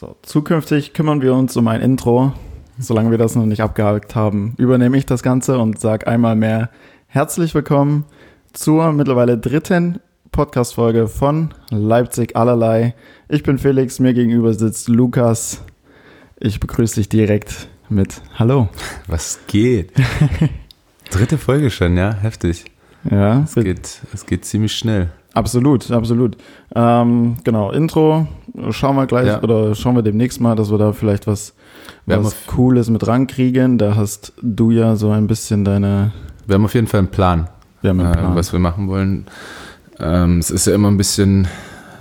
So, zukünftig kümmern wir uns um ein Intro. Solange wir das noch nicht abgehakt haben, übernehme ich das Ganze und sage einmal mehr herzlich willkommen zur mittlerweile dritten Podcast-Folge von Leipzig allerlei. Ich bin Felix, mir gegenüber sitzt Lukas. Ich begrüße dich direkt mit Hallo. Was geht? Dritte Folge schon, ja, heftig. Ja, Es geht, es geht ziemlich schnell. Absolut, absolut. Ähm, genau, Intro schauen wir gleich Ja. oder schauen wir demnächst mal, dass wir da vielleicht was, Wir was Cooles mit rankriegen. Da hast du ja so ein bisschen deine, Wir haben auf jeden Fall einen Plan, wir haben einen äh, Plan. was wir machen wollen. Ähm, es ist ja immer ein bisschen,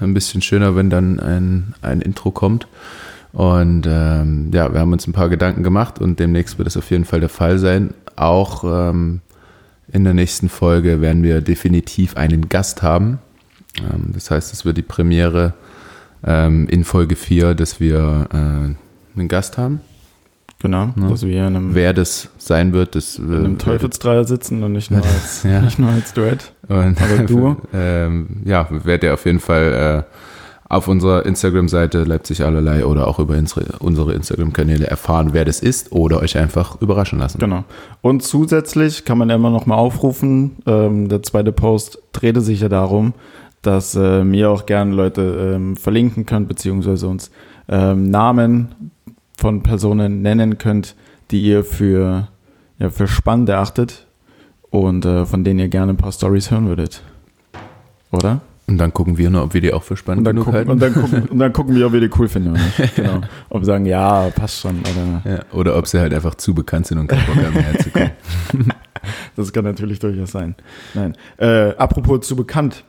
ein bisschen schöner, wenn dann ein, ein Intro kommt. Und ähm, ja, wir haben uns ein paar Gedanken gemacht und demnächst wird es auf jeden Fall der Fall sein. Auch ähm, in der nächsten Folge werden wir definitiv einen Gast haben. Ähm, das heißt, es wird die Premiere ähm, in Folge 4, dass wir äh, einen Gast haben. Genau, Ja. dass wir in einem, Wer das sein wird, das in einem Teufelsdreier sitzen und nicht nur als, Ja. nicht nur als Duett. Und Aber du? ähm, ja, werdet ihr auf jeden Fall äh, auf unserer Instagram-Seite Leipzig allerlei oder auch über unsere, Instagram-Kanäle erfahren, wer das ist oder euch einfach überraschen lassen. Genau. Und zusätzlich kann man immer noch mal aufrufen, ähm, der zweite Post drehte sich ja darum, dass äh, mir auch gerne Leute ähm, verlinken könnt, beziehungsweise uns ähm, Namen von Personen nennen könnt, die ihr für, ja, für spannend erachtet und äh, von denen ihr gerne ein paar Stories hören würdet. Oder? Und dann gucken wir nur, ob wir die auch für Und spannend dann, genug gucken, halten. und, dann gucken, und dann gucken wir, ob wir die cool finden. Genau. Ob wir sagen, ja, passt schon. Oder ja, oder ob sie halt einfach zu bekannt sind und keinen Bock haben, herzukommen. Das kann natürlich durchaus sein. Nein. Äh, apropos zu bekannt.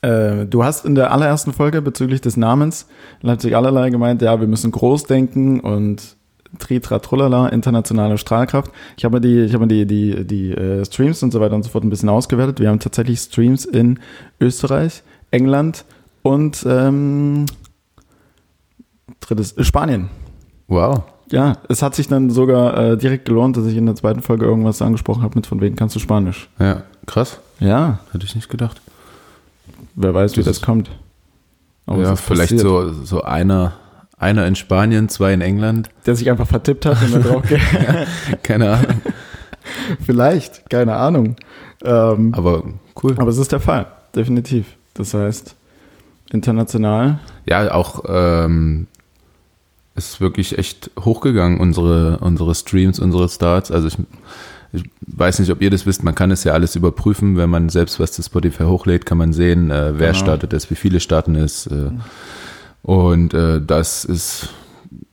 Äh, du hast in der allerersten Folge bezüglich des Namens Leipzig allerlei gemeint, ja, wir müssen groß denken und Tritra Trullala, internationale Strahlkraft. Ich habe mir die, ich habe die, die, die äh, Streams und so weiter und so fort ein bisschen ausgewertet. Wir haben tatsächlich Streams in Österreich, England und ähm, drittes äh, Spanien. Wow. Ja, es hat sich dann sogar äh, direkt gelohnt, dass ich in der zweiten Folge irgendwas angesprochen habe mit von wegen kannst du Spanisch. Ja, krass. Ja, Hätte ich nicht gedacht. wer weiß, wie Das das ist- kommt. Aber ja, vielleicht passiert. so, so einer, einer in Spanien, zwei in England. Der sich einfach vertippt hat und dann drauf geht. Keine Ahnung. Vielleicht, keine Ahnung. Ähm, Aber cool. aber es ist der Fall, definitiv. Das heißt, international. Ja, auch ähm, ist wirklich echt hochgegangen, unsere, unsere Streams, unsere Starts. Also ich, ich weiß nicht, ob ihr das wisst, man kann es ja alles überprüfen, wenn man selbst was zu Spotify hochlädt, kann man sehen, äh, wer Genau. startet es, wie viele starten es. Äh, und äh, das ist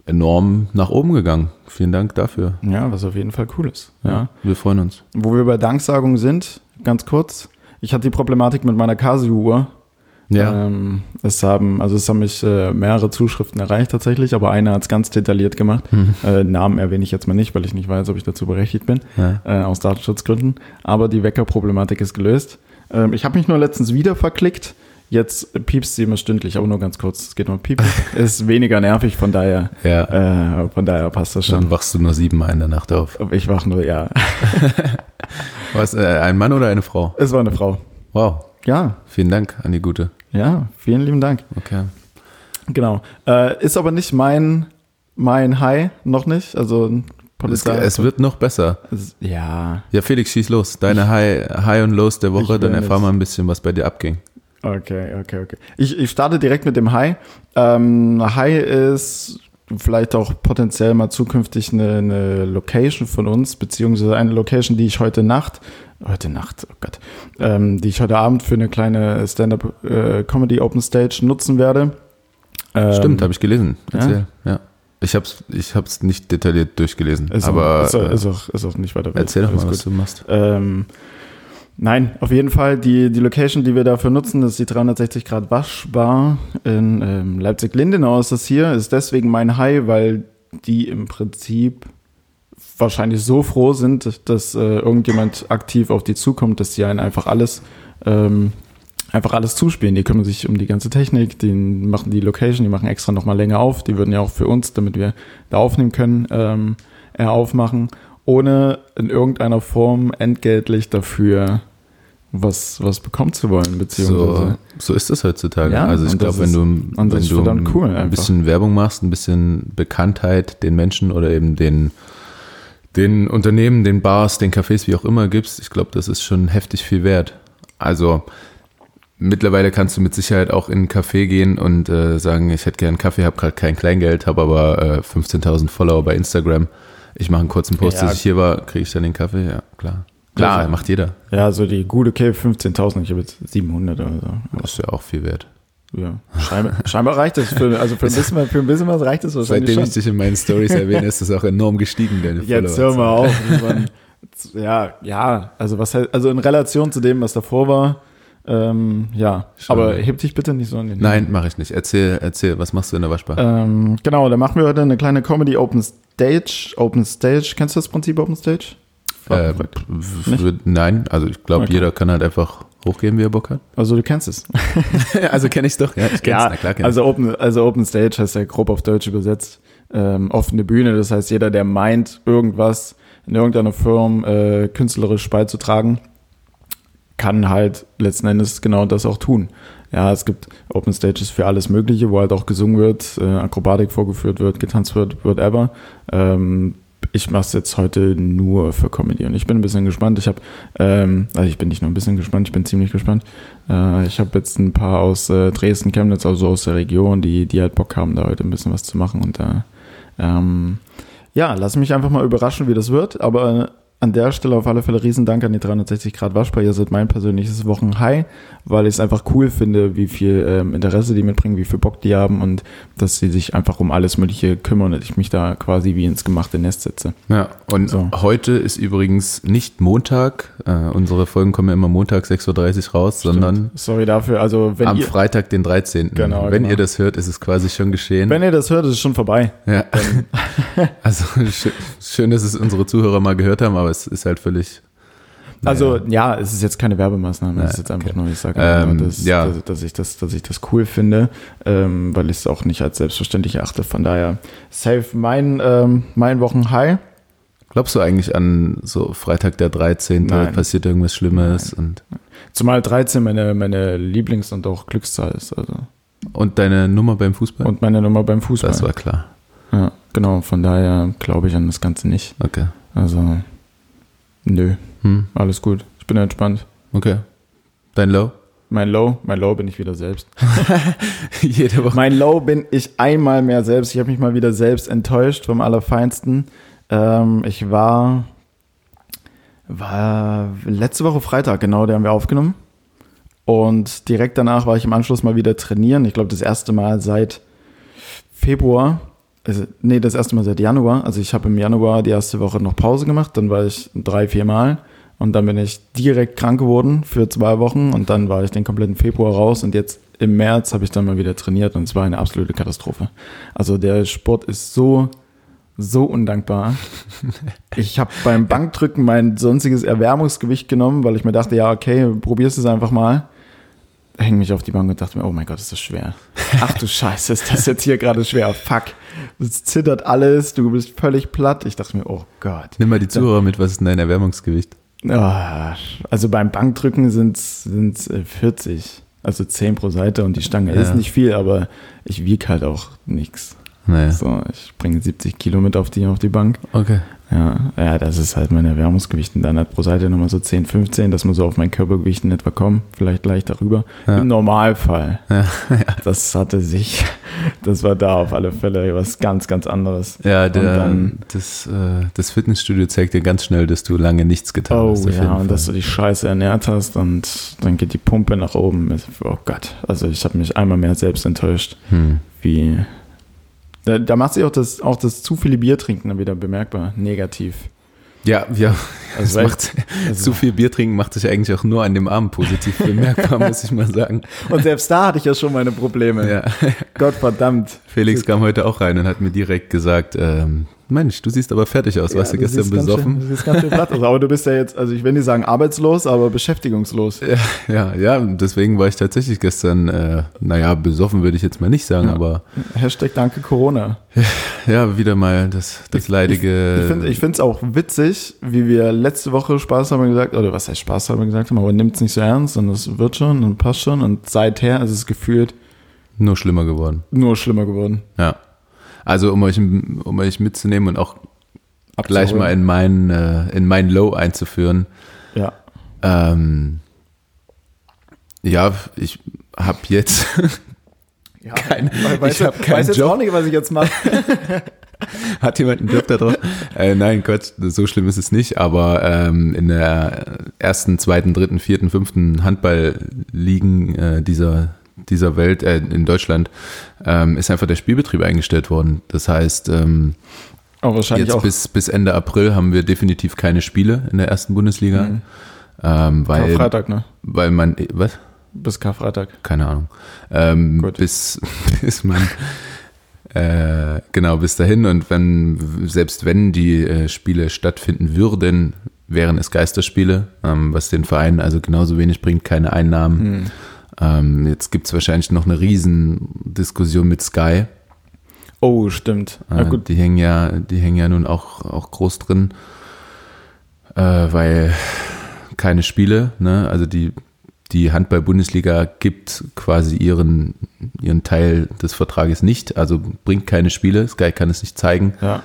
enorm nach oben gegangen. Vielen Dank dafür. Ja, was auf jeden Fall cool ist. Ja. Wir freuen uns. Wo wir bei Danksagung sind, ganz kurz. Ich hatte die Problematik mit meiner Casio-Uhr. Ähm, es haben, also es haben mich äh, mehrere Zuschriften erreicht tatsächlich, aber eine hat es ganz detailliert gemacht. Äh, Namen erwähne ich jetzt mal nicht, weil ich nicht weiß, ob ich dazu berechtigt bin, Ja. äh, aus Datenschutzgründen. Aber die Weckerproblematik ist gelöst. Ähm, ich habe mich nur letztens wieder verklickt. Jetzt piepst sie immer stündlich, aber nur ganz kurz. Es geht nur piep. ist weniger nervig, von daher, ja. äh, von daher passt das schon. Dann wachst du nur siebenmal in der Nacht auf. Ich wach nur, ja. Was, äh, ein Mann oder eine Frau? Es war eine Frau. Wow. Ja, Vielen Dank an die Gute. ja, vielen lieben Dank. Okay. Genau. Äh, ist aber nicht mein, mein High, noch nicht. Also Es, Polizei. es wird noch besser. es, ja, Ja, Felix, schieß los. Deine High, High und Lows der Woche, dann will erfahr nicht. mal ein bisschen, was bei dir abging. Okay, okay, okay. Ich, ich starte direkt mit dem High. Ähm, High ist vielleicht auch potenziell mal zukünftig eine, eine Location von uns, beziehungsweise eine Location, die ich heute Nacht, heute Nacht, oh Gott, ähm, die ich heute Abend für eine kleine Stand-Up-Comedy Open Stage nutzen werde. Ähm, Stimmt, habe ich gelesen. ja? Erzähl. Ja. Ich hab's, ich hab's nicht detailliert durchgelesen. Ist, aber auch, ist, auch- äh, ist, auch, ist auch nicht weiter wild. erzähl doch mal, gut. was du machst. Ähm, nein, auf jeden Fall die, die Location, die wir dafür nutzen, ist die 360 Grad Waschbar in ähm, Leipzig-Lindenau ist das hier, ist deswegen mein High, weil die im Prinzip wahrscheinlich so froh sind, dass äh, irgendjemand aktiv auf die zukommt, dass die einen einfach alles ähm, einfach alles zuspielen. Die kümmern sich um die ganze Technik, die machen die Location, die machen extra nochmal länger auf. Die würden ja auch für uns, damit wir da aufnehmen können, ähm, eher aufmachen, ohne in irgendeiner Form entgeltlich dafür was, was bekommen zu wollen, beziehungsweise. So, so ist das heutzutage. Ja, also ich glaube, wenn du, wenn du cool ein bisschen Werbung machst, ein bisschen Bekanntheit den Menschen oder eben den, den Unternehmen, den Bars, den Cafés, wie auch immer gibst, ich glaube, das ist schon heftig viel wert. Also mittlerweile kannst du mit Sicherheit auch in einen Café gehen und äh, sagen, ich hätte gern einen Kaffee, habe gerade kein Kleingeld, habe aber äh, 15.000 Follower bei Instagram. Ich mache einen kurzen Post, Ja. dass ich hier war, kriege ich dann den Kaffee? Ja, klar. Klar, Also- macht jeder. Ja, so die gute Cave 15.000, ich habe jetzt 700 oder so. Das ist ja auch viel wert. Ja, scheinbar, scheinbar reicht das. Für, also für ein, bisschen, für ein bisschen was reicht das wahrscheinlich Seitdem schon. ich dich in meinen Stories erwähne, ist das auch enorm gestiegen, deine Jetzt Follower. hör mal auf. ja, ja, also was also in Relation zu dem, was davor war, ähm, ja. Schon. Aber heb dich bitte nicht so an den Nein, mache ich nicht. Erzähl, erzähl, was machst du in der Waschbar? Ähm, genau, da machen wir heute eine kleine Comedy Open Stage. Open Stage, kennst du das Prinzip Open Stage? Äh, nein, also ich glaube, Okay. jeder kann halt einfach hochgehen, wie er Bock hat. Also du kennst es. also kenne ich doch. Ja, ich ja, Na klar kenn also Open, also Open Stage heißt ja grob auf Deutsch übersetzt ähm, offene Bühne. Das heißt, jeder, der meint, irgendwas in irgendeiner Form äh, künstlerisch beizutragen, kann halt letzten Endes genau das auch tun. Ja, es gibt Open Stages für alles Mögliche, wo halt auch gesungen wird, äh, Akrobatik vorgeführt wird, getanzt wird, whatever. Ähm, ich mache es jetzt heute nur für Comedy und ich bin ein bisschen gespannt. Ich habe, ähm, also ich bin nicht nur ein bisschen gespannt, ich bin ziemlich gespannt. Äh, ich habe jetzt ein paar aus äh, Dresden, Chemnitz, also aus der Region, die, die halt Bock haben, da heute ein bisschen was zu machen und da, ähm, ja, lass mich einfach mal überraschen, wie das wird, aber an der Stelle auf alle Fälle riesen Dank an die 360 Grad Waschbar. Ihr seid mein persönliches Wochenhigh, weil ich es einfach cool finde, wie viel ähm, Interesse die mitbringen, wie viel Bock die haben und dass sie sich einfach um alles Mögliche kümmern und ich mich da quasi wie ins gemachte Nest setze. Ja, und So. heute ist übrigens nicht Montag. Äh, unsere Folgen kommen ja immer Montag 6.30 Uhr raus, sondern Sorry dafür. Also wenn am ihr, Freitag, den 13. Genau, Wenn genau. ihr das hört, ist es quasi schon geschehen. wenn ihr das hört, ist es schon vorbei. ja. also schön, schön, dass es unsere Zuhörer mal gehört haben, aber es ist halt völlig. Also ja, es ist jetzt keine Werbemaßnahme, es ist jetzt einfach okay. nur, ich sage Ähm, dass, ja. dass, dass, ich das, dass ich das cool finde, ähm, weil ich es auch nicht als selbstverständlich erachte. Von daher, safe mein, ähm, mein Wochenhigh. Glaubst du eigentlich an so Freitag der 13. Nein. passiert irgendwas Schlimmes und, Zumal 13 meine, meine Lieblings- und auch Glückszahl ist. Also. und deine Nummer beim Fußball? Und meine Nummer beim Fußball. das war klar. ja, genau, von daher glaube ich an das Ganze nicht. Okay. Also, nö, Hm. alles gut. Ich bin entspannt. Okay. Dein Low? Mein Low, mein Low bin ich wieder selbst. Jede Woche. Mein Low bin ich einmal mehr selbst. Ich habe mich mal wieder selbst enttäuscht vom Allerfeinsten. Ähm, ich war, war letzte Woche Freitag, genau, der haben wir aufgenommen. Und direkt danach war ich im Anschluss mal wieder trainieren. Ich glaube, das erste Mal seit Februar. Also, nee, das erste Mal seit Januar. Also ich habe im Januar die erste Woche noch Pause gemacht. Dann war ich drei, vier Mal. Und dann bin ich direkt krank geworden für zwei Wochen. Und dann war ich den kompletten Februar raus. Und jetzt im März habe ich dann mal wieder trainiert. Und es war eine absolute Katastrophe. Also der Sport ist so, so undankbar. Ich habe beim Bankdrücken mein sonstiges Erwärmungsgewicht genommen, weil ich mir dachte, ja, okay, probierst es einfach mal. Häng mich auf die Bank und dachte mir, oh mein Gott, ist das schwer. Ach du Scheiße, ist das jetzt hier gerade schwer. Fuck. Es zittert alles, du bist völlig platt. Ich dachte mir, oh Gott. Nimm mal die Zuhörer mit, was ist denn dein Erwärmungsgewicht? Ah, Also beim Bankdrücken sind es 40. Also 10 pro Seite und die Stange Ja. ist nicht viel, aber ich wiege halt auch nichts. Naja. So, ich bringe 70 Kilo mit auf die, auf die Bank. Okay. Ja, ja, das ist halt mein Erwärmungsgewicht. Und dann halt pro Seite nochmal so 10, 15, dass wir so auf mein Körpergewicht in etwa kommen. Vielleicht leicht darüber. Ja. Im Normalfall. Ja, Das hatte sich, das war da auf alle Fälle was ganz, ganz anderes. ja der, dann- das, äh, das Fitnessstudio zeigt dir ganz schnell, dass du lange nichts getan Oh hast. jeden ja, und dass du dich scheiße ernährt hast und dann geht die Pumpe nach oben. Oh Gott, also ich habe mich einmal mehr selbst enttäuscht, hm. wie... Da, da macht sich auch das, auch das zu viele Bier trinken dann wieder bemerkbar, negativ. Ja, ja. Also weil- macht, also- zu viel Bier trinken macht sich eigentlich auch nur an dem Abend positiv bemerkbar, muss ich mal sagen. Und selbst da hatte ich ja schon meine Probleme. Ja. Gott verdammt. Felix kam heute auch rein und hat mir direkt gesagt, ähm, Mensch, du siehst aber fertig aus. Warst Ja, du gestern besoffen? Schön, du siehst ganz schön platt aus. Aber du bist ja jetzt, also ich will nicht sagen arbeitslos, aber beschäftigungslos. Ja, ja, ja, deswegen war ich tatsächlich gestern, äh, naja, besoffen würde ich jetzt mal nicht sagen, Ja. aber Hashtag danke Corona. ja, wieder mal das, das leidige. Ich finde ich finde es auch witzig, wie wir letzte Woche Spaß haben gesagt, oder was heißt Spaß haben gesagt haben, aber nimmt es nicht so ernst und es wird schon und passt schon und seither ist es gefühlt nur schlimmer geworden. nur schlimmer geworden. Ja. Also um euch, um euch mitzunehmen und auch gleich Abzuholen. mal in mein, äh, in mein Low einzuführen. Ja. Ähm, ja, ich habe jetzt ja Kein- weiß, ich hab keinen weiß jetzt Job. auch nicht, was ich jetzt mache. Hat jemand einen Job da drauf? äh, nein, Gott, so schlimm ist es nicht, aber ähm, in der ersten, zweiten, dritten, vierten, fünften Handballligen äh, dieser, dieser Welt, äh, in Deutschland, ähm, ist einfach der Spielbetrieb eingestellt worden. Das heißt, ähm, Aber wahrscheinlich jetzt auch bis, bis Ende April haben wir definitiv keine Spiele in der ersten Bundesliga. Mhm. Ähm, weil, Freitag, ne? weil man, was? Bis Karfreitag. keine Ahnung. Ähm, Gut. bis, bis man äh, genau bis dahin und wenn selbst wenn die äh, Spiele stattfinden würden, wären es Geisterspiele, ähm, was den Vereinen also genauso wenig bringt, keine Einnahmen. Hm. Ähm, jetzt gibt es wahrscheinlich noch eine Riesendiskussion mit Sky. Oh, stimmt. Äh, gut. Die hängen ja, die hängen ja nun auch, auch groß drin, äh, weil keine Spiele, ne? Also die, die Handball-Bundesliga gibt quasi ihren, ihren Teil des Vertrages nicht, also bringt keine Spiele. Sky kann es nicht zeigen. Ja.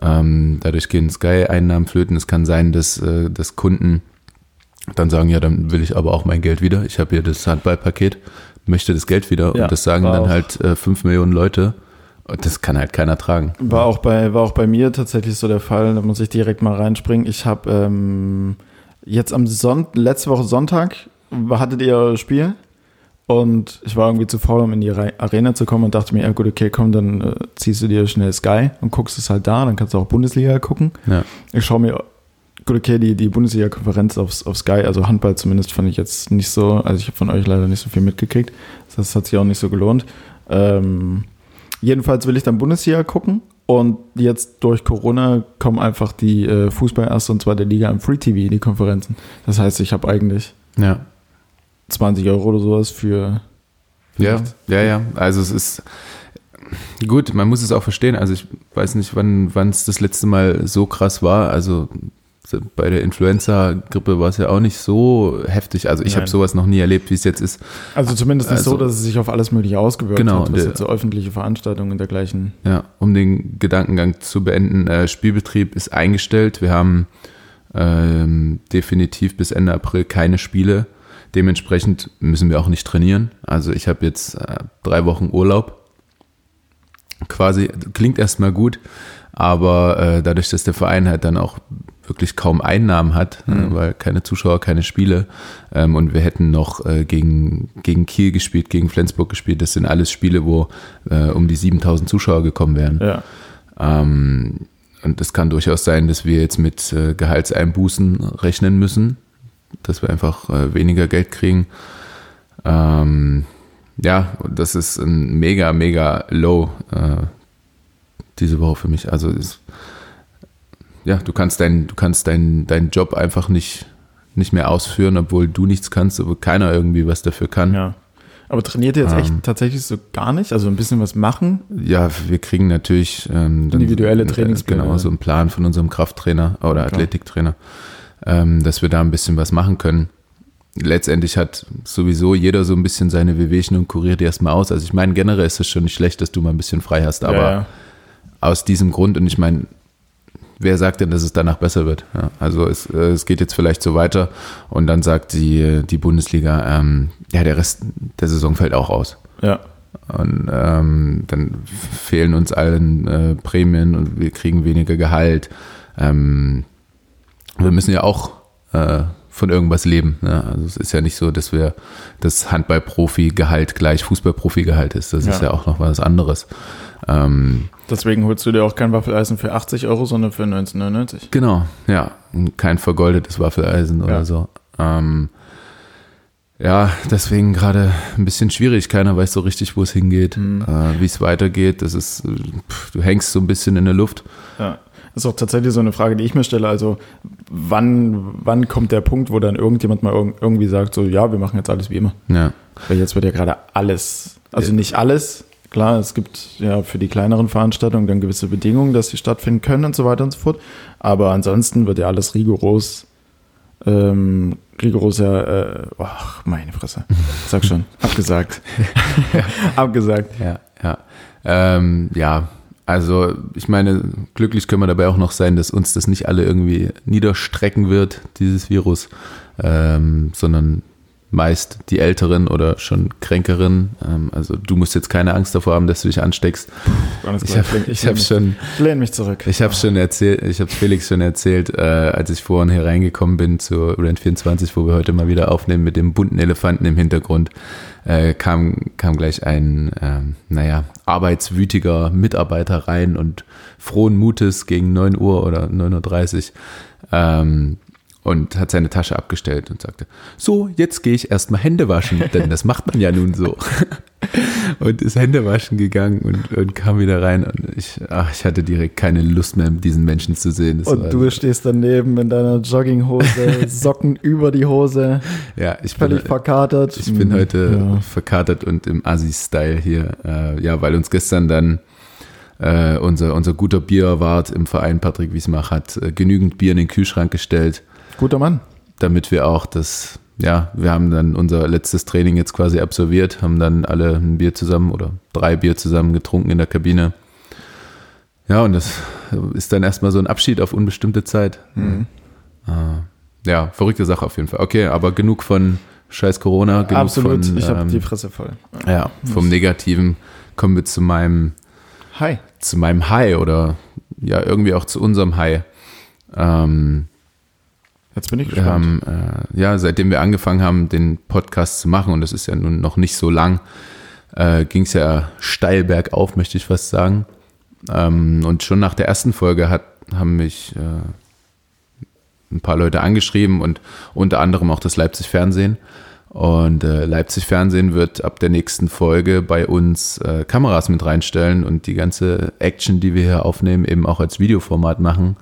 Ähm, dadurch gehen Sky-Einnahmen flöten. Es kann sein, dass, äh, dass Kunden dann sagen, ja, dann will ich aber auch mein Geld wieder. Ich habe hier das Handballpaket, möchte das Geld wieder. Ja, und das sagen dann halt äh, 5 Millionen Leute. Und das kann halt keiner tragen. War auch bei, war auch bei mir tatsächlich so der Fall. Da muss ich direkt mal reinspringen. Ich habe ähm, jetzt am Sonntag, letzte Woche Sonntag, hattet ihr euer Spiel und ich war irgendwie zu faul, um in die Re- Arena zu kommen und dachte mir, ja gut, okay, komm, dann äh, ziehst du dir schnell Sky und guckst es halt da, dann kannst du auch Bundesliga gucken. Ja. Ich schaue mir, gut, okay, die, die Bundesliga-Konferenz auf, auf Sky, also Handball zumindest, fand ich jetzt nicht so, also ich habe von euch leider nicht so viel mitgekriegt. Das hat sich auch nicht so gelohnt. Ähm, jedenfalls will ich dann Bundesliga gucken und jetzt durch Corona kommen einfach die äh, Fußball erste und zweite Liga im Free TV, die Konferenzen. Das heißt, ich habe eigentlich Ja. 20 Euro oder sowas für. für Ja, ja, ja. Also es ist gut, man muss es auch verstehen. Also ich weiß nicht, wann wann es das letzte Mal so krass war. Also bei der Influenza-Grippe war es ja auch nicht so heftig. Also ich habe sowas noch nie erlebt, wie es jetzt ist. Also zumindest nicht so, Also- dass es sich auf alles Mögliche ausgewirkt Genau, hat, was der- jetzt so öffentliche Veranstaltungen und dergleichen. Ja, um den Gedankengang zu beenden, äh, Spielbetrieb ist eingestellt. Wir haben ähm, definitiv bis Ende April keine Spiele. Dementsprechend müssen wir auch nicht trainieren. Also ich habe jetzt äh, drei Wochen Urlaub. Quasi, klingt erstmal gut, aber äh, dadurch, dass der Verein halt dann auch wirklich kaum Einnahmen hat, äh, Mhm. weil keine Zuschauer, keine Spiele ähm, und wir hätten noch äh, gegen, gegen Kiel gespielt, gegen Flensburg gespielt. Das sind alles Spiele, wo äh, um die 7000 Zuschauer gekommen wären. Ja. Ähm, und es kann durchaus sein, dass wir jetzt mit Gehaltseinbußen rechnen müssen, dass wir einfach weniger Geld kriegen. Ähm, ja, das ist ein mega, mega low diese Woche für mich. Also ist, ja, du kannst deinen, du kannst deinen, deinen Job einfach nicht, nicht mehr ausführen, obwohl du nichts kannst, obwohl keiner irgendwie was dafür kann. Ja. Aber trainiert ihr jetzt echt Ähm. tatsächlich so gar nicht? Also ein bisschen was machen? Ja, wir kriegen natürlich ähm, Individuelle äh, Trainingspläne. Genau, so einen Plan von unserem Krafttrainer oder Klar. Athletiktrainer, ähm, dass wir da ein bisschen was machen können. Letztendlich hat sowieso jeder so ein bisschen seine Wehwehchen und kuriert die erstmal aus. Also ich meine, generell ist es schon nicht schlecht, dass du mal ein bisschen frei hast, aber ja, ja. aus diesem Grund, und ich meine, wer sagt denn, dass es danach besser wird? Ja, also es, äh, es geht jetzt vielleicht so weiter und dann sagt die, die Bundesliga, ähm, ja, der Rest der Saison fällt auch aus. ja. Und ähm, dann fehlen uns allen äh, Prämien und wir kriegen weniger Gehalt. Ähm, wir müssen ja auch äh, von irgendwas leben. Ne? Also es ist ja nicht so, dass wir das Handball-Profi-Gehalt gleich Fußball-Profi-Gehalt ist. Das ist Ja. ja auch noch was anderes. Ähm, Deswegen holst du dir auch kein Waffeleisen für 80 Euro, sondern für 1999. Genau, ja. Und Kein vergoldetes Waffeleisen oder Ja. so. Ähm, Ja, deswegen gerade ein bisschen schwierig. Keiner weiß so richtig, wo es hingeht, mhm. äh, wie es weitergeht. Das ist, pff, du hängst so ein bisschen in der Luft. Ja. Das ist auch tatsächlich so eine Frage, die ich mir stelle. Also, wann, wann kommt der Punkt, wo dann irgendjemand mal irgendwie sagt, so, ja, wir machen jetzt alles wie immer? Ja. Weil jetzt wird ja gerade alles, also nicht alles, klar, es gibt ja für die kleineren Veranstaltungen dann gewisse Bedingungen, dass sie stattfinden können und so weiter und so fort. Aber ansonsten wird ja alles rigoros ähm, rigoros ja, äh, ach, meine Fresse. Sag schon, abgesagt. abgesagt. Ja, ja. Ähm, ja, also ich meine, glücklich können wir dabei auch noch sein, dass uns das nicht alle irgendwie niederstrecken wird, dieses Virus, ähm, sondern meist die Älteren oder schon Kränkeren. Ähm, also du musst jetzt keine Angst davor haben, dass du dich ansteckst. Alles ich habe ich, hab schon, ich lehne mich zurück. Ich habe schon erzählt, ich habe Felix schon erzählt, äh, als ich vorhin hier reingekommen bin zu Rent 24, wo wir heute mal wieder aufnehmen mit dem bunten Elefanten im Hintergrund, äh, kam, kam gleich ein, äh, naja, arbeitswütiger Mitarbeiter rein und frohen Mutes gegen 9 Uhr oder 9.30 Uhr. Ähm, und hat seine Tasche abgestellt und sagte, so, jetzt gehe ich erstmal Hände waschen, denn das macht man ja nun so. und ist Hände waschen gegangen und, und kam wieder rein und ich, ach, ich hatte direkt keine Lust mehr, diesen Menschen zu sehen. Das und du so. stehst daneben in deiner Jogginghose, Socken über die Hose. Ja, ich völlig bin, verkatert. Ich bin heute ja. verkatert und im Assi-Style hier. Äh, ja, weil uns gestern dann äh, unser, unser guter Bierwart im Verein Patrick Wiesmach hat äh, genügend Bier in den Kühlschrank gestellt Guter Mann. Damit wir auch das, ja, wir haben dann unser letztes Training jetzt quasi absolviert, haben dann alle ein Bier zusammen oder drei Bier zusammen getrunken in der Kabine. Ja, und das ist dann erstmal so ein Abschied auf unbestimmte Zeit. Mhm. Äh, ja, verrückte Sache auf jeden Fall. Okay, aber genug von scheiß Corona. Genug Absolut, von, ich habe ähm, die Fresse voll. Ja, vom Negativen kommen wir zu meinem Hi. Zu meinem High oder ja, irgendwie auch zu unserem High. Ähm, Jetzt bin ich gespannt. Haben, äh, ja, seitdem wir angefangen haben, den Podcast zu machen, und das ist ja nun noch nicht so lang, äh, ging es ja steil bergauf, möchte ich fast sagen. Ähm, und schon nach der ersten Folge hat, haben mich äh, ein paar Leute angeschrieben und unter anderem auch das Leipzig Fernsehen. Und äh, Leipzig Fernsehen wird ab der nächsten Folge bei uns äh, Kameras mit reinstellen und die ganze Action, die wir hier aufnehmen, eben auch als Videoformat machen.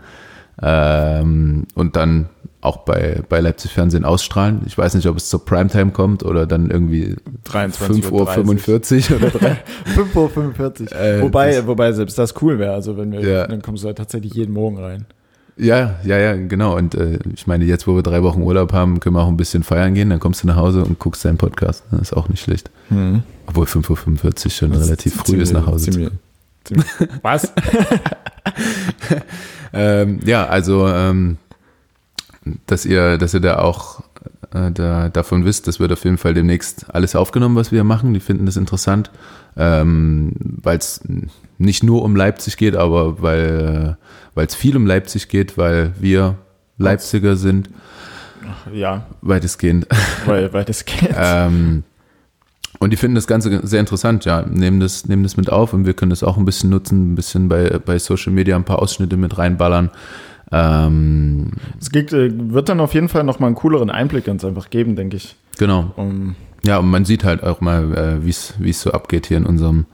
Ähm, und dann auch bei, bei Leipzig Fernsehen ausstrahlen. Ich weiß nicht, ob es zur Primetime kommt oder dann irgendwie 5.45 Uhr oder 5.45 Uhr. Äh, wobei, wobei selbst das cool wäre. Also wenn wir, ja. dann kommst du halt tatsächlich jeden Morgen rein. Ja, ja, ja, genau. Und äh, ich meine, jetzt, wo wir drei Wochen Urlaub haben, können wir auch ein bisschen feiern gehen. Dann kommst du nach Hause und guckst deinen Podcast. Das ist auch nicht schlecht. Mhm. Obwohl 5.45 Uhr schon das relativ früh ziemlich, ist nach Hause. Ziemlich, ziemlich. Was? ähm, ja, also ähm, dass ihr, dass ihr da auch äh, da, davon wisst, das wird auf jeden Fall demnächst alles aufgenommen, was wir machen. Die finden das interessant, ähm, weil es nicht nur um Leipzig geht, aber weil es viel um Leipzig geht, weil wir Leipziger sind. Ja. Weitestgehend. Weil, weitestgehend. ähm, und die finden das Ganze sehr interessant, ja, nehmen das, nehmen das mit auf und wir können das auch ein bisschen nutzen, ein bisschen bei, bei Social Media ein paar Ausschnitte mit reinballern. Ähm, es geht, äh, wird dann auf jeden Fall nochmal einen cooleren Einblick ganz einfach geben, denke ich. Genau. Um, ja, und man sieht halt auch mal, äh, wie es so abgeht hier in unserem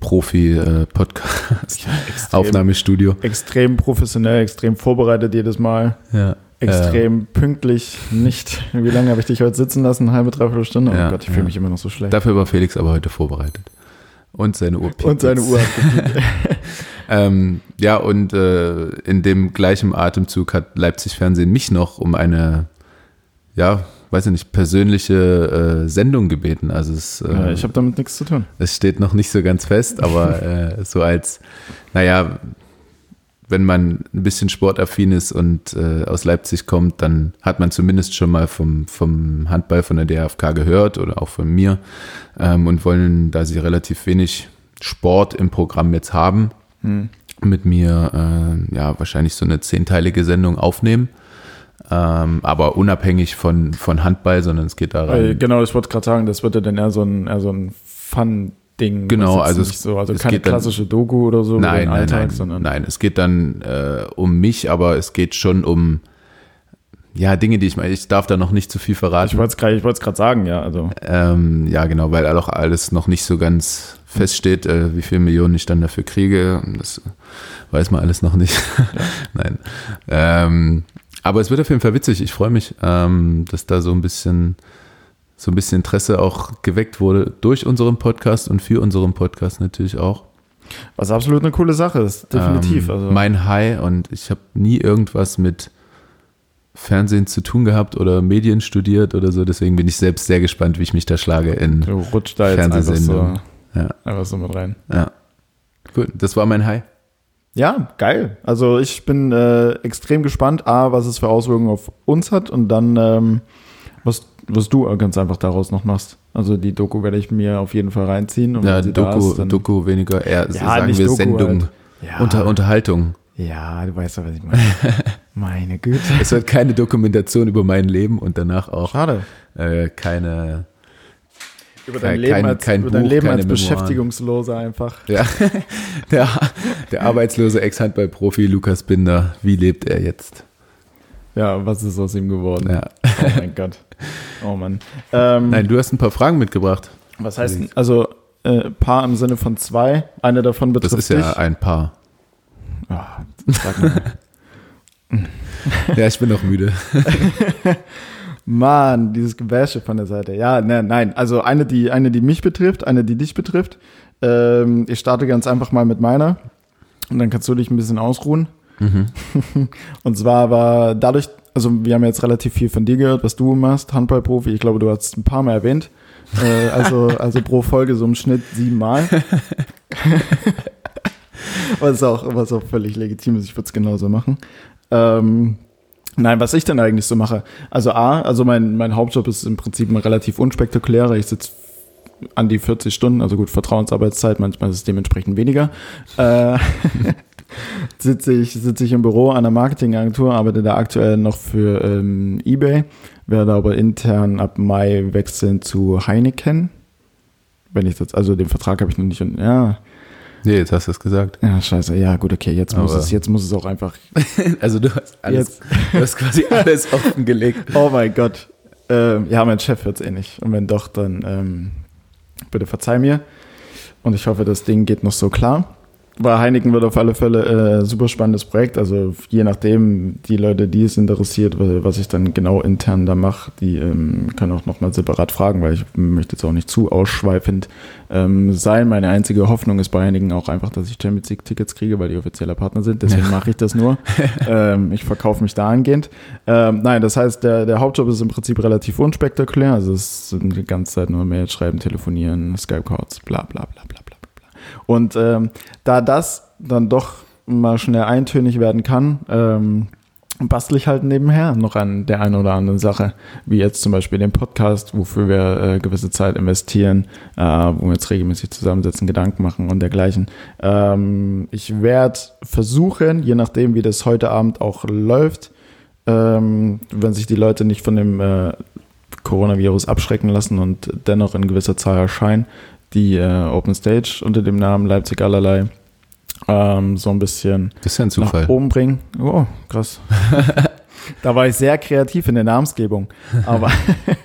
Profi-Podcast, äh, Aufnahmestudio. Extrem professionell, extrem vorbereitet jedes Mal. Ja. Extrem äh, pünktlich, nicht. Wie lange habe ich dich heute sitzen lassen? Eine halbe, dreiviertel Stunde? Oh ja, Gott, ich fühle ja. mich immer noch so schlecht. Dafür war Felix aber heute vorbereitet. Und seine Uhr. Und seine Uhr. ähm, ja, und äh, in dem gleichen Atemzug hat Leipzig Fernsehen mich noch um eine, ja, weiß ich nicht, persönliche äh, Sendung gebeten. Also es, äh, ja, ich habe damit nichts zu tun. Es steht noch nicht so ganz fest, aber äh, so als, naja, wenn man ein bisschen sportaffin ist und äh, aus Leipzig kommt, dann hat man zumindest schon mal vom, vom Handball von der DFK gehört oder auch von mir ähm, und wollen, da sie relativ wenig Sport im Programm jetzt haben, hm. mit mir äh, ja wahrscheinlich so eine zehnteilige Sendung aufnehmen. Ähm, aber unabhängig von, von Handball, sondern es geht daran. Genau, ich wollte gerade sagen, das wird ja dann eher so ein, eher so ein Fun- Ding. Genau, also es, so, also keine klassische dann, Doku oder so nein, nein, Alltag, nein, sondern nein, es geht dann äh, um mich, aber es geht schon um ja, Dinge, die ich meine, ich darf da noch nicht zu viel verraten. Ich wollte es gerade sagen, ja. Also. Ähm, ja, genau, weil auch alles noch nicht so ganz feststeht, äh, wie viele Millionen ich dann dafür kriege. Das weiß man alles noch nicht. Nein. Ähm, aber es wird auf jeden Fall witzig. Ich freue mich, ähm, dass da so ein bisschen so ein bisschen Interesse auch geweckt wurde durch unseren Podcast und für unseren Podcast natürlich auch. Was absolut eine coole Sache ist, definitiv. Ähm, also. Mein High und ich habe nie irgendwas mit Fernsehen zu tun gehabt oder Medien studiert oder so. Deswegen bin ich selbst sehr gespannt, wie ich mich da schlage in du rutscht da jetzt einfach so, ja. einfach so mit rein. Ja. Gut, das war mein High. Ja, geil. Also ich bin äh, extrem gespannt, A, was es für Auswirkungen auf uns hat und dann, ähm, was was du ganz einfach daraus noch machst. Also die Doku werde ich mir auf jeden Fall reinziehen. Und ja, Doku, ist, Doku weniger, eher ja, sagen wir Doku Sendung, halt. ja. Unter, Unterhaltung. Ja, du weißt ja, was ich meine. Meine Güte. Es wird keine Dokumentation über mein Leben und danach auch Schade. Äh, keine über dein Leben, kein, als, kein über dein Buch, Leben als Beschäftigungsloser einfach. Ja, der, der arbeitslose Ex-Handball-Profi Lukas Binder, wie lebt er jetzt? Ja, was ist aus ihm geworden? Ja. Oh mein Gott. Oh Mann. Ähm, Nein, du hast ein paar Fragen mitgebracht. Was heißt denn, also äh, Paar im Sinne von zwei, eine davon betrifft Das ist ja ein Paar. Oh, sag mal. ja, ich bin noch müde. Mann, dieses Gewäsche von der Seite. Ja, ne, nein, also eine, die, eine, die mich betrifft, eine, die dich betrifft. Ähm, ich starte ganz einfach mal mit meiner und dann kannst du dich ein bisschen ausruhen. Mhm. und zwar war dadurch, also wir haben jetzt relativ viel von dir gehört, was du machst, Handballprofi. Ich glaube, du hast ein paar Mal erwähnt. äh, also, also pro Folge so im Schnitt siebenmal. was, auch, was auch völlig legitim ist. Ich würde es genauso machen. Ähm, nein, was ich denn eigentlich so mache. Also A, also mein, mein Hauptjob ist im Prinzip ein relativ unspektakulärer. Ich sitze an die 40 Stunden, also gut, Vertrauensarbeitszeit, manchmal ist es dementsprechend weniger. Äh, sitze ich, sitze ich im Büro einer Marketingagentur, arbeite da aktuell noch für ähm, eBay, werde aber intern ab Mai wechseln zu Heineken. Wenn ich das, also den Vertrag habe ich noch nicht, ja. Nee, jetzt hast du es gesagt. Ja, scheiße. Ja, gut, okay, jetzt muss es, jetzt muss es auch einfach. also du hast alles, du hast quasi alles offengelegt. Oh mein Gott. Ähm, ja, mein Chef hört es eh nicht. Und wenn doch, dann ähm, bitte verzeih mir. Und ich hoffe, das Ding geht noch so klar war Heineken wird auf alle Fälle äh, super spannendes Projekt. Also je nachdem, die Leute, die es interessiert, was ich dann genau intern da mache, die ähm, können auch nochmal separat fragen, weil ich möchte jetzt auch nicht zu ausschweifend ähm, sein. Meine einzige Hoffnung ist bei Heineken auch einfach, dass ich Champions League Tickets kriege, weil die offizieller Partner sind. Deswegen ja. mache ich das nur. ähm, ich verkaufe mich dahingehend. Ähm, nein, das heißt, der, der Hauptjob ist im Prinzip relativ unspektakulär. Also es sind die ganze Zeit nur Mail schreiben, telefonieren, Skype-Calls, bla bla bla bla. Und ähm, da das dann doch mal schnell eintönig werden kann, ähm, bastel ich halt nebenher noch an der einen oder anderen Sache, wie jetzt zum Beispiel den Podcast, wofür wir äh, gewisse Zeit investieren, äh, wo wir jetzt regelmäßig zusammensetzen, Gedanken machen und dergleichen. Ähm, ich werde versuchen, je nachdem, wie das heute Abend auch läuft, ähm, wenn sich die Leute nicht von dem äh, Coronavirus abschrecken lassen und dennoch in gewisser Zahl erscheinen, die äh, Open Stage unter dem Namen Leipzig allerlei ähm, so ein bisschen das ist ja ein Zufall. nach oben bringen. Oh, krass. da war ich sehr kreativ in der Namensgebung. Aber,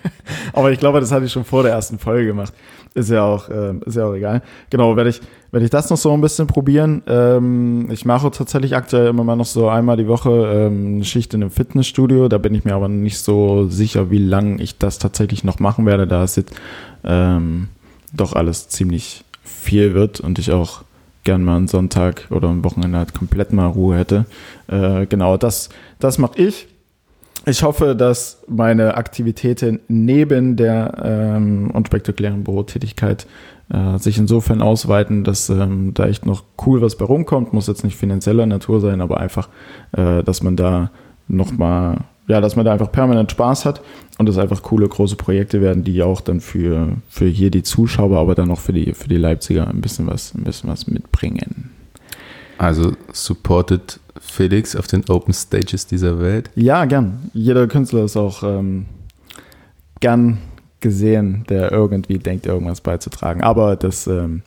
aber ich glaube, das hatte ich schon vor der ersten Folge gemacht. Ist ja auch, äh, ist ja auch egal. Genau, werde ich, werde ich das noch so ein bisschen probieren. Ähm, ich mache tatsächlich aktuell immer mal noch so einmal die Woche ähm, eine Schicht in einem Fitnessstudio. Da bin ich mir aber nicht so sicher, wie lange ich das tatsächlich noch machen werde. Da ist jetzt ähm, doch alles ziemlich viel wird und ich auch gern mal einen Sonntag oder ein Wochenende halt komplett mal Ruhe hätte. Äh, genau, das, das mache ich. Ich hoffe, dass meine Aktivitäten neben der ähm, unspektakulären Bürotätigkeit äh, sich insofern ausweiten, dass ähm, da echt noch cool was bei rumkommt. Muss jetzt nicht finanzieller Natur sein, aber einfach, äh, dass man da nochmal ja, dass man da einfach permanent Spaß hat und es einfach coole große Projekte werden, die auch dann für, für hier die Zuschauer, aber dann auch für die, für die Leipziger ein bisschen was, ein bisschen was mitbringen. Also supported Felix auf den Open Stages dieser Welt? Ja, gern. Jeder Künstler ist auch ähm, gern gesehen, der irgendwie denkt, irgendwas beizutragen. Aber das ähm,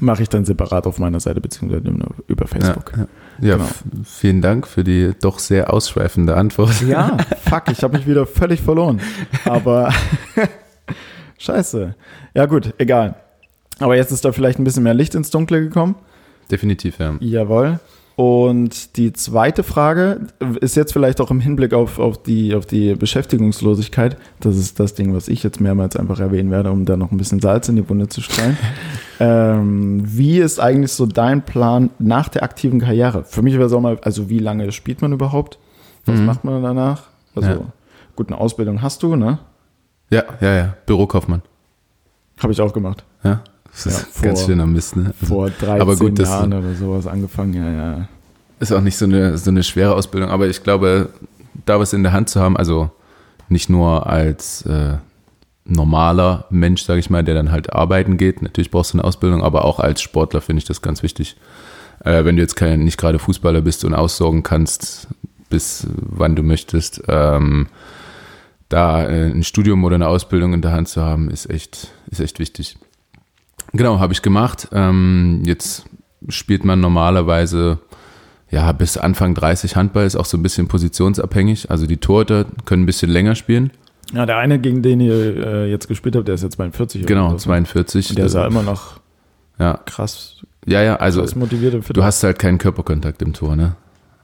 mache ich dann separat auf meiner Seite beziehungsweise über Facebook. Ja, ja. Ja, genau. vielen Dank für die doch sehr ausschweifende Antwort. Ja, fuck, ich habe mich wieder völlig verloren. Aber scheiße. Ja gut, egal. Aber jetzt ist da vielleicht ein bisschen mehr Licht ins Dunkle gekommen. Definitiv, ja. Jawohl. Und die zweite Frage ist jetzt vielleicht auch im Hinblick auf, auf, die, auf die Beschäftigungslosigkeit. Das ist das Ding, was ich jetzt mehrmals einfach erwähnen werde, um da noch ein bisschen Salz in die Wunde zu streuen. ähm, wie ist eigentlich so dein Plan nach der aktiven Karriere? Für mich wäre es auch mal, also wie lange spielt man überhaupt? Was mhm. macht man danach? Also, ja. gut, eine Ausbildung hast du, ne? Ja, ja, ja. Bürokaufmann. Habe ich auch gemacht. Ja. Das ist vor, ganz schöner Mist, ne? Also, vor 13 aber gut, Jahren oder sowas angefangen, ja, ja. Ist auch nicht so eine, so eine schwere Ausbildung, aber ich glaube, da was in der Hand zu haben, also nicht nur als äh, normaler Mensch, sage ich mal, der dann halt arbeiten geht, natürlich brauchst du eine Ausbildung, aber auch als Sportler finde ich das ganz wichtig. Äh, wenn du jetzt kein, nicht gerade Fußballer bist und aussorgen kannst, bis wann du möchtest, ähm, da äh, ein Studium oder eine Ausbildung in der Hand zu haben, ist echt, ist echt wichtig. Genau, habe ich gemacht. Ähm, jetzt spielt man normalerweise ja bis Anfang 30 Handball, ist auch so ein bisschen positionsabhängig. Also die Torhüter können ein bisschen länger spielen. Ja, der eine, gegen den ihr äh, jetzt gespielt habt, der ist jetzt 42. Genau, so. 42. Und der sah immer noch ja. krass. Ja, ja, also du hast halt keinen Körperkontakt im Tor, ne?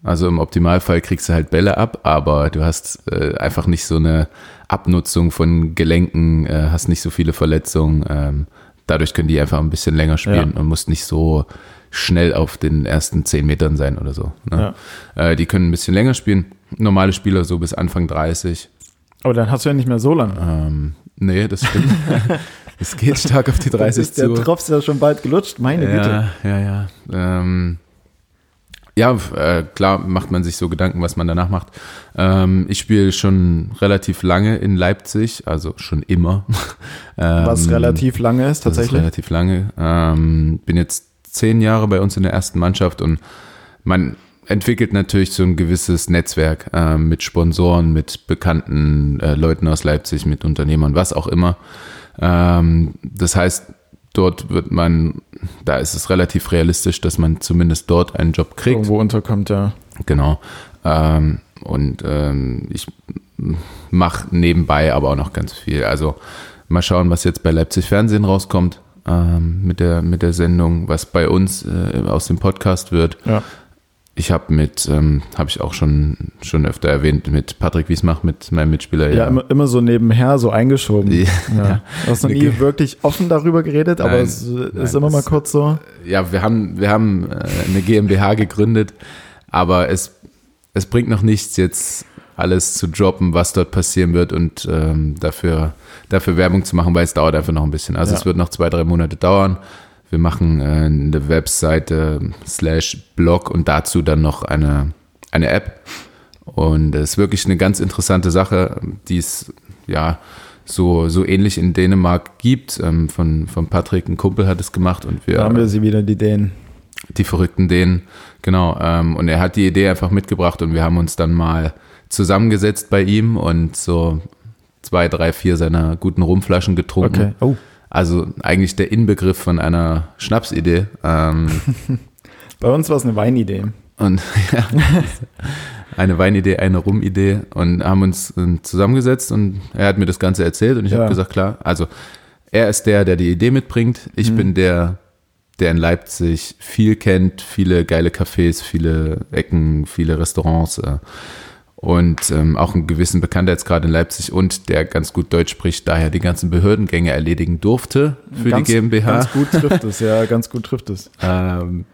Also im Optimalfall kriegst du halt Bälle ab, aber du hast äh, einfach nicht so eine Abnutzung von Gelenken, äh, hast nicht so viele Verletzungen. Ähm, dadurch können die einfach ein bisschen länger spielen ja. und musst nicht so schnell auf den ersten zehn Metern sein oder so. Ne? Ja. Äh, die können ein bisschen länger spielen. Normale Spieler so bis Anfang 30. Aber dann hast du ja nicht mehr so lange. Ähm, nee, das stimmt. es geht stark auf die 30 ist zu. Der Tropf ist ja schon bald gelutscht, meine ja, Güte. Ja, ja, ähm, ja, äh, klar macht man sich so Gedanken, was man danach macht. Ähm, ich spiele schon relativ lange in Leipzig, also schon immer. ähm, was relativ lange ist tatsächlich? Ist relativ lange. Ähm, bin jetzt zehn Jahre bei uns in der ersten Mannschaft und man entwickelt natürlich so ein gewisses Netzwerk äh, mit Sponsoren, mit bekannten äh, Leuten aus Leipzig, mit Unternehmern, was auch immer. Ähm, das heißt, dort wird man, da ist es relativ realistisch, dass man zumindest dort einen Job kriegt. Irgendwo unterkommt, ja. Genau. Ähm, und ähm, ich mache nebenbei aber auch noch ganz viel. Also mal schauen, was jetzt bei Leipzig Fernsehen rauskommt ähm, mit, der, mit der Sendung, was bei uns äh, aus dem Podcast wird. Ja ich habe mit, ähm, habe ich auch schon, schon öfter erwähnt, mit Patrick Wiesmach, mit meinem Mitspieler. Ja, ja. Immer, immer, so nebenher, so eingeschoben. Ja. ja. Du hast noch nie wirklich offen darüber geredet, nein, aber es ist nein, immer mal kurz so. Ja, wir haben, wir haben äh, eine GmbH gegründet, aber es, es bringt noch nichts, jetzt alles zu droppen, was dort passieren wird und ähm, dafür, dafür Werbung zu machen, weil es dauert einfach noch ein bisschen. Also es wird noch zwei, drei Monate dauern. Wir machen äh, eine Webseite slash Blog und dazu dann noch eine, eine App. Und es ist wirklich eine ganz interessante Sache, die es ja so, so ähnlich in Dänemark gibt. Ähm, von, von Patrick, ein Kumpel hat es gemacht und wir. Da haben wir sie wieder, die Dänen. Die verrückten Dänen, genau. Ähm, und er hat die Idee einfach mitgebracht und wir haben uns dann mal zusammengesetzt bei ihm und so zwei, drei, vier seiner guten Rumflaschen getrunken. Okay. Oh. Also eigentlich der Inbegriff von einer Schnapsidee. Ähm, Bei uns war es eine Weinidee. Und ja, eine Weinidee, eine Rumidee und haben uns ähm, zusammengesetzt und er hat mir das Ganze erzählt und ich ja. habe gesagt, klar, also er ist der, der die Idee mitbringt. Ich mhm. bin der, der in Leipzig viel kennt, viele geile Cafés, viele Ecken, viele Restaurants. Äh, und ähm, auch einen gewissen Bekanntheitsgrad in Leipzig und der ganz gut Deutsch spricht, daher die ganzen Behördengänge erledigen durfte für ganz, die GmbH. Ganz gut trifft es, ja, ganz gut trifft es. ähm,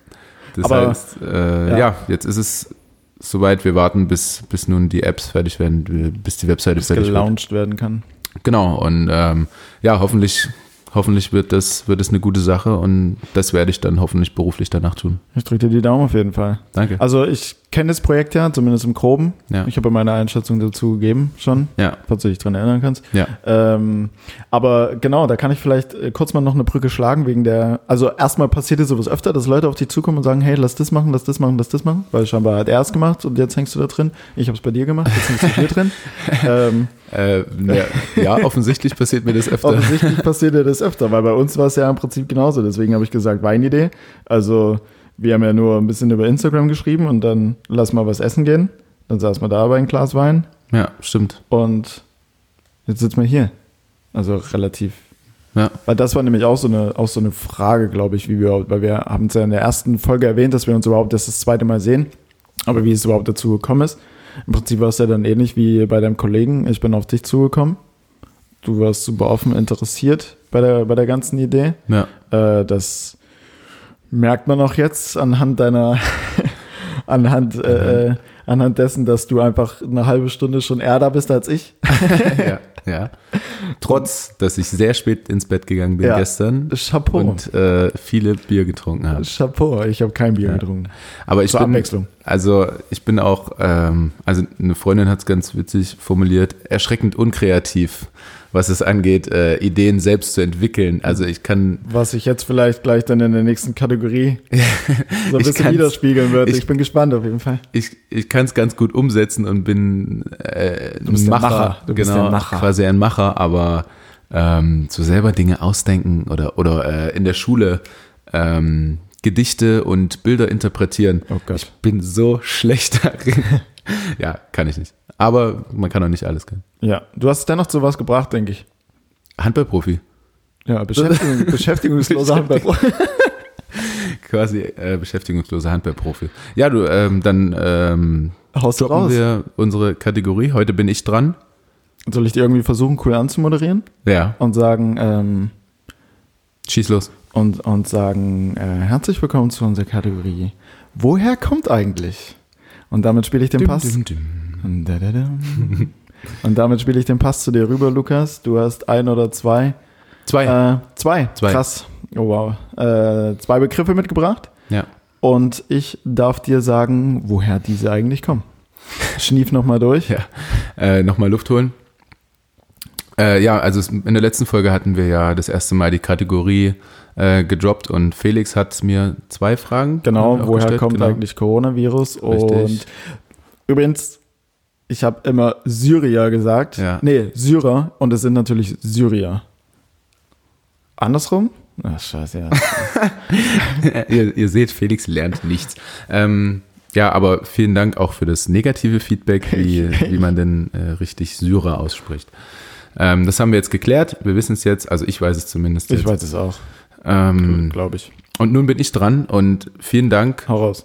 das Aber, heißt, äh, ja. ja. jetzt ist es soweit, wir warten, bis, bis nun die Apps fertig werden, bis die Webseite bis fertig gelauncht wird. werden kann. Genau, und ähm, ja, hoffentlich hoffentlich wird das, wird das eine gute Sache und das werde ich dann hoffentlich beruflich danach tun. Ich drücke dir die Daumen auf jeden Fall. Danke. Also ich kenne das Projekt ja, zumindest im Groben. Ja. Ich habe meine Einschätzung dazu gegeben schon, ja. falls du dich daran erinnern kannst. Ja. Ähm, aber genau, da kann ich vielleicht äh, kurz mal noch eine Brücke schlagen wegen der, also erstmal passiert es sowas öfter, dass Leute auf dich zukommen und sagen, hey, lass das machen, lass das machen, lass das machen, weil scheinbar hat er es gemacht und jetzt hängst du da drin. Ich habe es bei dir gemacht, jetzt hängst du hier drin. ähm, äh, ja, ja, offensichtlich passiert mir das öfter. Offensichtlich passiert dir das öfter, weil bei uns war es ja im Prinzip genauso. Deswegen habe ich gesagt, Weinidee. Also wir haben ja nur ein bisschen über Instagram geschrieben und dann lass mal was essen gehen. Dann saß man da bei ein Glas Wein Ja, stimmt. und jetzt sitzen wir hier. Also relativ. Ja. Weil das war nämlich auch so eine, auch so eine Frage, glaube ich, wie wir, weil wir haben es ja in der ersten Folge erwähnt, dass wir uns überhaupt das, das zweite Mal sehen. Aber wie es überhaupt dazu gekommen ist. Im Prinzip war es ja dann ähnlich wie bei deinem Kollegen. Ich bin auf dich zugekommen. Du warst super offen interessiert bei der, bei der ganzen Idee. Ja. Äh, das merkt man auch jetzt anhand deiner, anhand, äh, anhand dessen, dass du einfach eine halbe Stunde schon eher da bist als ich. ja. ja. Trotz, dass ich sehr spät ins Bett gegangen bin Ja. gestern Chapeau. und äh, viele Bier getrunken habe. Chapeau, ich habe kein Bier Ja. getrunken. Aber ich Zur bin, Abwechslung. also ich bin auch, ähm, also eine Freundin hat es ganz witzig formuliert, erschreckend unkreativ, was es angeht, äh, Ideen selbst zu entwickeln. Also ich kann, Was sich jetzt vielleicht gleich dann in der nächsten Kategorie so ein Ich bisschen widerspiegeln wird. Ich, ich- bin gespannt auf jeden Fall. ich, ich kann es ganz gut umsetzen und bin äh, Du bist ein Macher, Macher. Du bist genau, der Macher. quasi ein Macher, aber ähm, so selber Dinge ausdenken oder, oder äh, in der Schule ähm, Gedichte und Bilder interpretieren. Oh Gott. Ich bin so schlecht darin. ja, kann ich nicht. Aber man kann auch nicht alles können. Ja, du hast es dennoch zu was gebracht, denke ich. Handballprofi. Ja, Beschäftigung, beschäftigungsloser Handball. Quasi äh, beschäftigungsloser Handballprofi. Ja, du, ähm, dann ähm, Haust raus. wir unsere Kategorie. Heute bin ich dran. Soll ich dir irgendwie versuchen, cool anzumoderieren Ja, und sagen, ähm, schieß los. und, und sagen, äh, herzlich willkommen zu unserer Kategorie. Woher kommt eigentlich? Und damit spiele ich den Pass. Dum, dum, dum. Dadadam. Und damit spiele ich den Pass zu dir rüber, Lukas. Du hast ein oder zwei. Zwei. Äh, zwei. Zwei. Krass. Oh wow. Äh, zwei Begriffe mitgebracht. ja. Und ich darf dir sagen, woher diese eigentlich kommen. Schnief nochmal durch. Ja. Äh, Nochmal Luft holen. Äh, ja, also in der letzten Folge hatten wir ja das erste Mal die Kategorie äh, gedroppt und Felix hat mir zwei Fragen. Genau, äh, woher aufgestellt, kommt genau. eigentlich Coronavirus? Richtig. Und übrigens, ich habe immer Syrier gesagt. Ja. Nee, Syrer und es sind natürlich Syrier. Andersrum? Ach, scheiße, ja. ihr, ihr seht, Felix lernt nichts. Ähm, ja, aber vielen Dank auch für das negative Feedback, wie, wie man denn äh, richtig Syrer ausspricht. Ähm, das haben wir jetzt geklärt. Wir wissen es jetzt, also ich weiß es zumindest ich jetzt. weiß es auch, Ähm, glaube ich. und nun bin ich dran und vielen Dank Hau raus.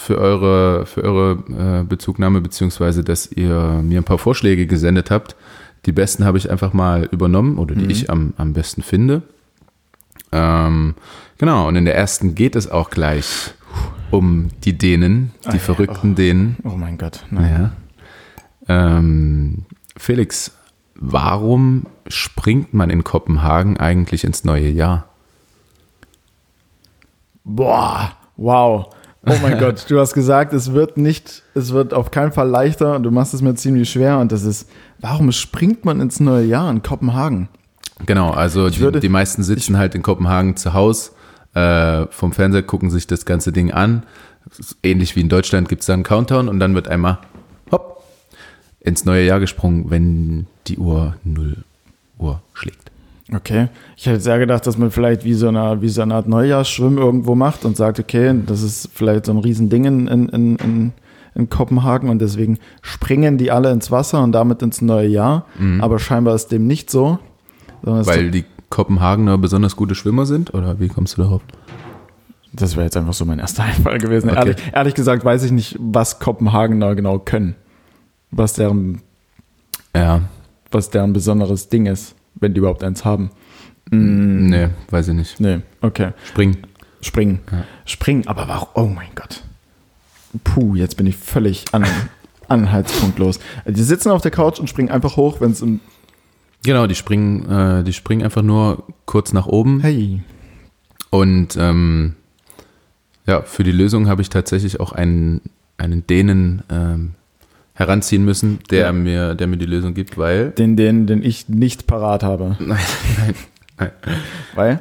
Für eure, für eure äh, Bezugnahme, beziehungsweise dass ihr mir ein paar Vorschläge gesendet habt. Die besten habe ich einfach mal übernommen oder die Mhm. ich am, am besten finde. Ähm, genau, und in der ersten geht es auch gleich um die Dänen, die ja, verrückten Dänen. Oh mein Gott. Naja. Ähm, Felix, warum springt man in Kopenhagen eigentlich ins neue Jahr? Boah, wow. Oh mein Gott, du hast gesagt, es wird nicht, es wird auf keinen Fall leichter und du machst es mir ziemlich schwer und das ist, warum springt man ins neue Jahr in Kopenhagen? Genau, also die, würde- die meisten sitzen halt in Kopenhagen zu Hause äh, vom Fernseher, gucken sich das ganze Ding an. Ähnlich wie in Deutschland gibt es da einen Countdown und dann wird einmal hopp ins neue Jahr gesprungen, wenn die Uhr 0 Uhr schlägt. Okay. Ich hätte sehr gedacht, dass man vielleicht wie so eine, wie so eine Art Neujahrsschwimm irgendwo macht und sagt, okay, das ist vielleicht so ein Riesending in, in, in, in, in Kopenhagen und deswegen springen die alle ins Wasser und damit ins neue Jahr. Aber scheinbar ist dem nicht so. Weil die Kopenhagener besonders gute Schwimmer sind? Oder wie kommst du darauf? Das wäre jetzt einfach so mein erster Einfall gewesen. Okay. Ehrlich, ehrlich gesagt weiß ich nicht, was Kopenhagener genau können. Was deren, Ja, was deren besonderes Ding ist, wenn die überhaupt eins haben. nee, weiß ich nicht. Nee, okay. Springen. Springen. Ja. Springen, aber warum? Oh mein Gott. Puh, jetzt bin ich völlig an, anhaltspunktlos. Die sitzen auf der Couch und springen einfach hoch, wenn es um. Genau, die springen, äh, die springen einfach nur kurz nach oben. Hey. Und ähm, ja, für die Lösung habe ich tatsächlich auch einen, einen Dänen ähm, heranziehen müssen, der Ja. mir, der mir die Lösung gibt, weil. Den, den, den ich nicht parat habe. Nein, nein, nein. Weil?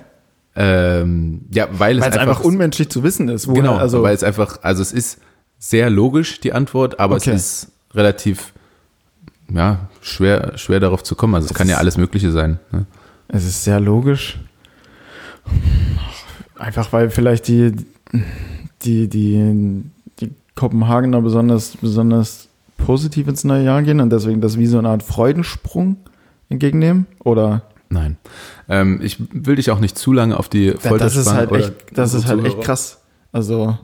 Ähm, ja, weil es Weil es einfach, einfach unmenschlich zu wissen ist. woher- genau, also, weil es einfach, also es ist sehr logisch die Antwort, aber Okay. es ist relativ ja schwer, schwer darauf zu kommen. Also es, Es kann ja alles Mögliche sein. Ne? Es ist sehr logisch. Einfach weil vielleicht die, die, die, die Kopenhagener besonders, besonders positiv ins neue Jahr gehen und deswegen das wie so eine Art Freudensprung entgegennehmen? Oder? Nein. Ähm, ich will dich auch nicht zu lange auf die Folter das ist halt echt, das ist halt echt krass. Also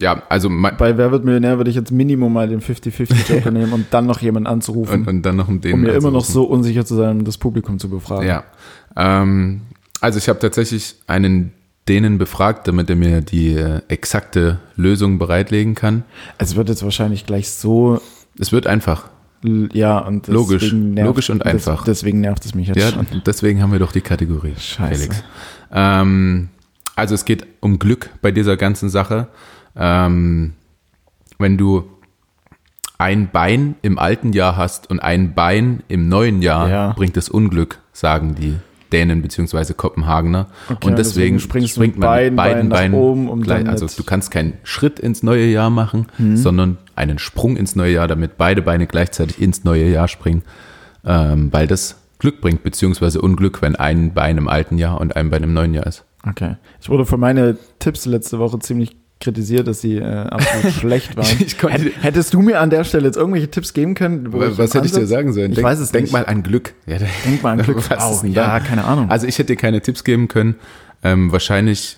Ja, also bei Wer wird Millionär würde ich jetzt Minimum mal den 50-50-Joker nehmen und dann noch jemanden anzurufen, und, und dann noch um den um mir immer noch so unsicher zu sein, um das Publikum zu befragen. Ja. Ähm, also ich habe tatsächlich einen Dänen befragt, damit er mir die äh, exakte Lösung bereitlegen kann. Es wird jetzt wahrscheinlich gleich so, Es wird einfach. ja, und Logisch. nervt, Logisch und einfach. deswegen nervt es mich jetzt Ja, schon. deswegen haben wir doch die Kategorie, Scheiße. Felix. Ähm, also es geht um Glück bei dieser ganzen Sache. Ähm, wenn du ein Bein im alten Jahr hast und ein Bein im neuen Jahr, Ja. bringt es Unglück, sagen die Dänen bzw. Kopenhagener. Okay, und deswegen, deswegen springst du springt man mit beiden Beinen oben, um gleich, Also du kannst keinen Schritt ins neue Jahr machen, Mhm. sondern einen Sprung ins neue Jahr, damit beide Beine gleichzeitig ins neue Jahr springen, ähm, weil das Glück bringt, beziehungsweise Unglück, wenn ein Bein im alten Jahr und ein Bein im neuen Jahr ist. Okay. Ich wurde für meine Tipps letzte Woche ziemlich kritisiert, dass sie äh, absolut schlecht waren. Ich konnte- Hätt- Hättest du mir an der Stelle jetzt irgendwelche Tipps geben können? wo Was hätte ich dir sagen sollen? Ich denk, weiß es denk nicht. mal an Glück. Ja, Denk mal an Glück. Was Au, ist denn ja, da? keine Ahnung. Also ich hätte dir keine Tipps geben können. Ähm, wahrscheinlich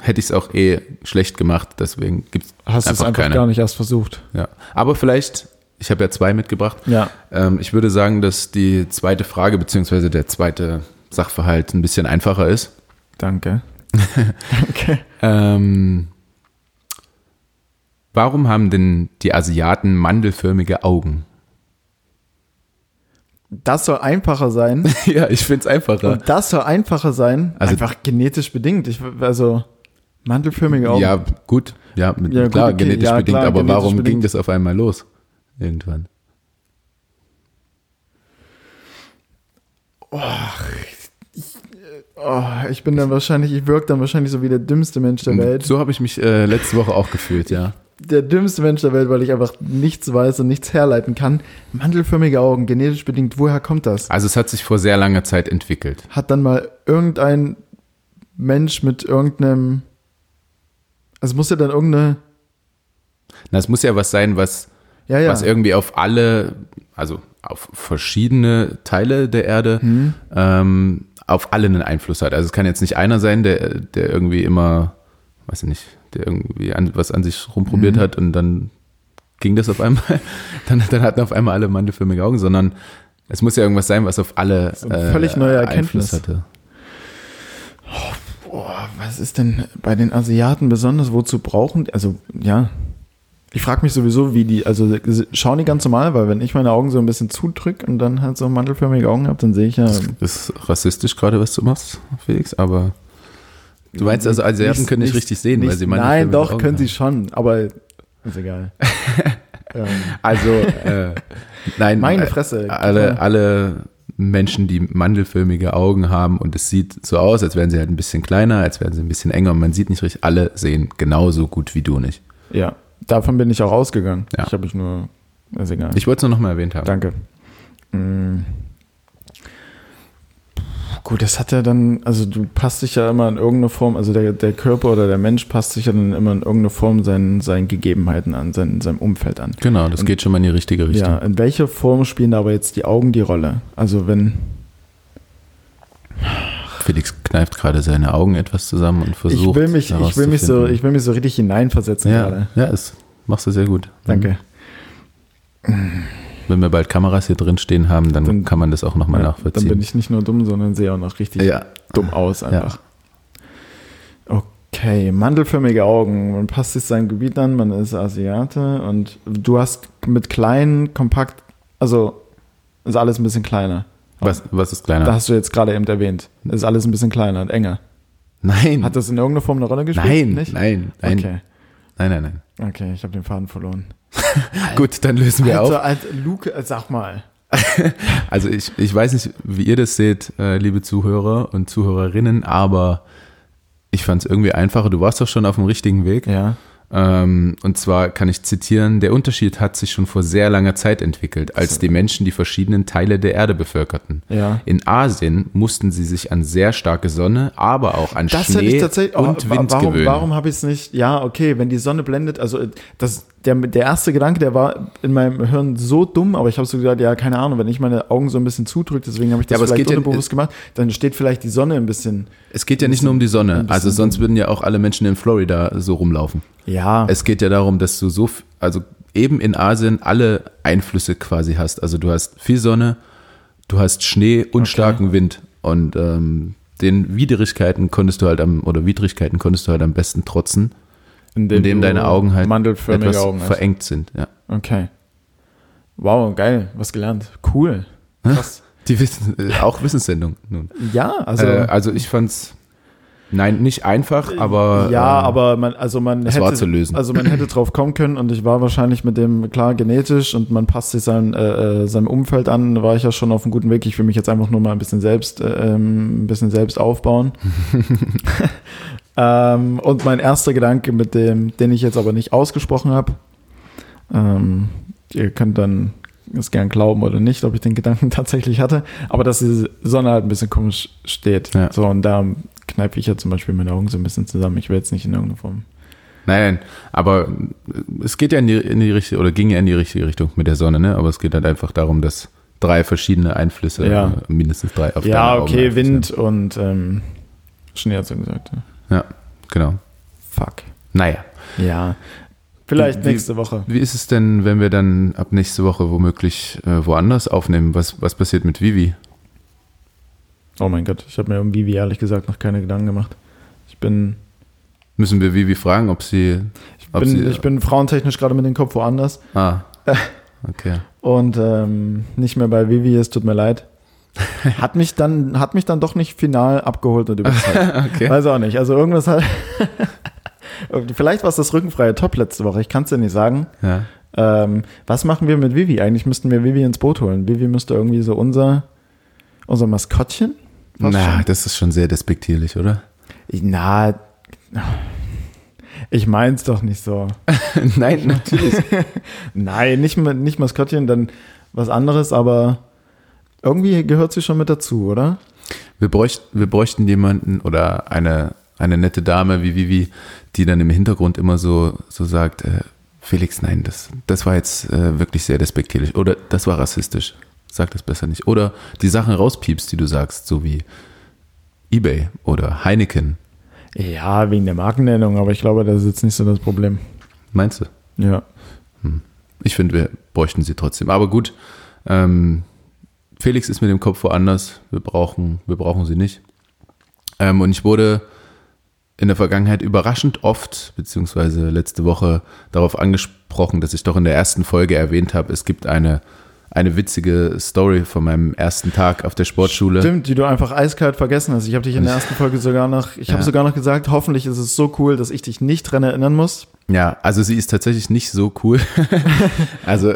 hätte ich es auch eh schlecht gemacht, deswegen gibt es Hast du es einfach einfach keine. gar nicht erst versucht. Ja. Aber vielleicht, ich habe ja zwei mitgebracht. Ja. Ähm, ich würde sagen, dass die zweite Frage beziehungsweise der zweite Sachverhalt ein bisschen einfacher ist. Danke. Danke. Ähm, warum haben denn die Asiaten mandelförmige Augen? Das soll einfacher sein. ja, ich finde es einfacher. Und das soll einfacher sein. Also- einfach genetisch bedingt. Ich, also mandelförmige Augen. Ja, gut. Ja, mit, Ja, gut, klar, okay. genetisch Ja, bedingt. klar, aber genetisch warum ging bedingt. das auf einmal los? Irgendwann. Oh, ich bin dann wahrscheinlich, ich wirke dann wahrscheinlich so wie der dümmste Mensch der Welt. So habe ich mich äh, letzte Woche auch gefühlt, ja. Der dümmste Mensch der Welt, weil ich einfach nichts weiß und nichts herleiten kann. Mandelförmige Augen, genetisch bedingt. Woher kommt das? Also es hat sich vor sehr langer Zeit entwickelt. Hat dann mal irgendein Mensch mit irgendeinem. Also es muss ja dann irgendeine. Na, es muss ja was sein, was, Ja, ja. was irgendwie auf alle, also auf verschiedene Teile der Erde, Hm. ähm, auf alle einen Einfluss hat. Also es kann jetzt nicht einer sein, der, der irgendwie immer, weiß ich nicht, der irgendwie an, was an sich rumprobiert Mhm. hat und dann ging das auf einmal, dann, dann hatten auf einmal alle mandelförmige Augen, sondern es muss ja irgendwas sein, was auf alle So eine völlig neue Einfluss Erkenntnis. hatte. Boah, was ist denn bei den Asiaten besonders? Wozu brauchen die? Also, ja. Ich frage mich sowieso, wie die, also schauen die ganz normal, weil wenn ich meine Augen so ein bisschen zudrücke und dann halt so mandelförmige Augen habe, dann sehe ich ja. Das ist rassistisch gerade, was du machst, Felix, aber du meinst also, Asiaten können nicht, richtig sehen, weil sie Nein, mandelförmige doch, Augen können sie haben. schon, aber ist egal. ähm, Also, äh, nein, Meine äh, Fresse. Alle, alle Menschen, die mandelförmige Augen haben und es sieht so aus, als wären sie halt ein bisschen kleiner, als wären sie ein bisschen enger und man sieht nicht richtig, alle sehen genauso gut wie du nicht. ja, davon bin ich auch ausgegangen. Ja. Ich habe ich nur, ist egal. Ich wollte es nur noch mal erwähnt haben. Danke. Mm. Gut, das hat ja dann, also du passt dich ja immer in irgendeine Form, also der, der Körper oder der Mensch passt sich ja dann immer in irgendeine Form seinen, seinen Gegebenheiten an, sein, seinem Umfeld an. Genau, das geht schon mal in die richtige Richtung. Ja, in welcher Form spielen da aber jetzt die Augen die Rolle? Also wenn, Felix kneift gerade seine Augen etwas zusammen und versucht. ich will mich, ich will mich so, ich will mich so richtig hineinversetzen ja, gerade. ja, es machst du sehr gut. Danke. Wenn wir bald Kameras hier drin stehen haben, dann, Dann- kann man das auch nochmal Ja, nachvollziehen. dann bin ich nicht nur dumm, sondern sehe auch noch richtig ja, dumm aus einfach. Okay, mandelförmige Augen. Man passt sich sein Gebiet an, man ist Asiate und du hast mit kleinen, kompakt, also ist alles ein bisschen kleiner. Was, was ist kleiner? Da hast du jetzt gerade eben erwähnt. Ist alles ein bisschen kleiner und enger. nein, Hat das in irgendeiner Form eine Rolle gespielt? nein, Nicht? nein, nein, Okay. nein, nein, nein. Okay, ich habe den Faden verloren. Gut, dann lösen wir Also, auf. als Luke, äh, sag mal. Also ich, ich weiß nicht, wie ihr das seht, äh, liebe Zuhörer und Zuhörerinnen, aber ich fand es irgendwie einfacher. Du warst doch schon auf dem richtigen Weg. Ja. Ähm, und zwar kann ich zitieren, der Unterschied hat sich schon vor sehr langer Zeit entwickelt, als die Menschen die verschiedenen Teile der Erde bevölkerten. Ja. In Asien mussten sie sich an sehr starke Sonne, aber auch an Das hätte Schnee und oh, Wind warum gewöhnt. warum habe ich es nicht? Ja, okay, wenn die Sonne blendet, also äh, das, der, der erste Gedanke, der war in meinem Hirn so dumm, aber ich habe so gesagt, ja, keine Ahnung, wenn ich meine Augen so ein bisschen zudrücke, deswegen habe ich das Ja, vielleicht geht ja- unbewusst gemacht, dann steht vielleicht die Sonne ein bisschen. Es geht ja nicht nur um die Sonne, also sonst würden ja auch alle Menschen in Florida so rumlaufen. Ja, Es geht ja darum, dass du so, also eben in Asien alle Einflüsse quasi hast. Also du hast viel Sonne, du hast Schnee und Okay. starken Wind und ähm, den Widrigkeiten konntest du halt am, oder Widrigkeiten konntest du halt am besten trotzen, indem du deine Augen halt etwas Augen verengt sind. Ja. Okay. Wow, geil, was gelernt. Cool. Krass. Die Wissen, äh, auch Wissenssendung nun. ja, also. Also, äh, also ich fand's, nein, nicht einfach, aber ja, äh, aber man, also man es hätte, war zu lösen. also man hätte drauf kommen können und ich war wahrscheinlich mit dem klar genetisch und man passt sich sein, äh, äh, seinem Umfeld an, war ich ja schon auf einem guten Weg. Ich will mich jetzt einfach nur mal ein bisschen selbst, äh, ähm, ein bisschen selbst aufbauen. ähm, und mein erster Gedanke, mit dem, den ich jetzt aber nicht ausgesprochen habe, ähm, ihr könnt dann es gern glauben oder nicht, ob ich den Gedanken tatsächlich hatte, aber dass die Sonne halt ein bisschen komisch steht. Ja. So, und da kneife ich ja zum Beispiel meine Augen so ein bisschen zusammen. Ich will jetzt nicht in irgendeiner Form. Nein, nein, aber es geht ja in die, in die richtige, oder ging ja in die richtige Richtung mit der Sonne, ne? Aber es geht halt einfach darum, dass drei verschiedene Einflüsse, Ja. mindestens drei auf ja, okay, Wind und ähm, Schnee hat so gesagt. Ja. Ja, genau. Fuck. Naja. Ja. Vielleicht Wie- nächste Woche. Wie ist es denn, wenn wir dann ab nächste Woche womöglich äh, woanders aufnehmen? Was, was passiert mit Vivi? Oh mein Gott, ich habe mir um Vivi ehrlich gesagt noch keine Gedanken gemacht. Ich bin, Müssen wir Vivi fragen, ob sie. ich Ob bin, sie- ich bin frauentechnisch gerade mit dem Kopf woanders Ah. Okay. und ähm, nicht mehr bei Vivi, es tut mir leid. Hat mich dann, hat mich dann doch nicht final abgeholt und überzeugt. okay. Weiß auch nicht. Also irgendwas halt. Vielleicht war es das rückenfreie Top letzte Woche, ich kann es dir nicht sagen. Ja. Ähm, was machen wir mit Vivi? Eigentlich müssten wir Vivi ins Boot holen. Vivi müsste irgendwie so unser, unser Maskottchen. Na, schon. das ist schon sehr despektierlich, oder? Na, ich mein's doch nicht so. Nein, natürlich. Nein, nicht, nicht Maskottchen, dann was anderes, aber irgendwie gehört sie schon mit dazu, oder? Wir bräuchten, wir bräuchten jemanden oder eine, eine nette Dame wie Vivi, die dann im Hintergrund immer so, so sagt, äh, Felix, nein, das, das war jetzt äh, wirklich sehr despektierlich oder das war rassistisch. Sag das besser nicht. Oder die Sachen rauspiepst, die du sagst, so wie eBay oder Heineken. Ja, wegen der Markennennung, aber ich glaube, das ist jetzt nicht so das Problem. Meinst du? Ja. Ich finde, wir bräuchten sie trotzdem. Aber gut, ähm, Felix ist mit dem Kopf woanders. Wir brauchen, wir brauchen sie nicht. Ähm, und ich wurde in der Vergangenheit überraschend oft, beziehungsweise letzte Woche darauf angesprochen, dass ich doch in der ersten Folge erwähnt habe, es gibt eine, eine witzige Story von meinem ersten Tag auf der Sportschule. Stimmt, die du einfach eiskalt vergessen hast. Ich habe dich in der ersten Folge sogar noch, ich habe Ja. sogar noch gesagt, hoffentlich ist es so cool, dass ich dich nicht dran erinnern muss. Ja, also sie ist tatsächlich nicht so cool. also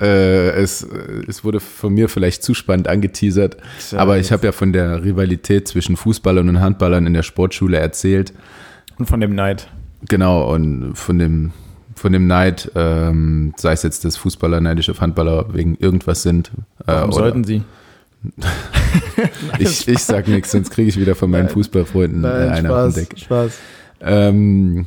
äh, es, es wurde von mir vielleicht zu spannend angeteasert, Tja, aber ich habe ja von der Rivalität zwischen Fußballern und Handballern in der Sportschule erzählt. Und von dem Neid. Genau, und von dem, von dem Neid, ähm, sei es jetzt, dass Fußballer neidisch auf Handballer wegen irgendwas sind. Äh, Warum sollten sie? ich, ich sag nichts, sonst kriege ich wieder von meinen Nein. Fußballfreunden äh, Nein, eine auf den Spaß, Deck. Spaß. Ähm,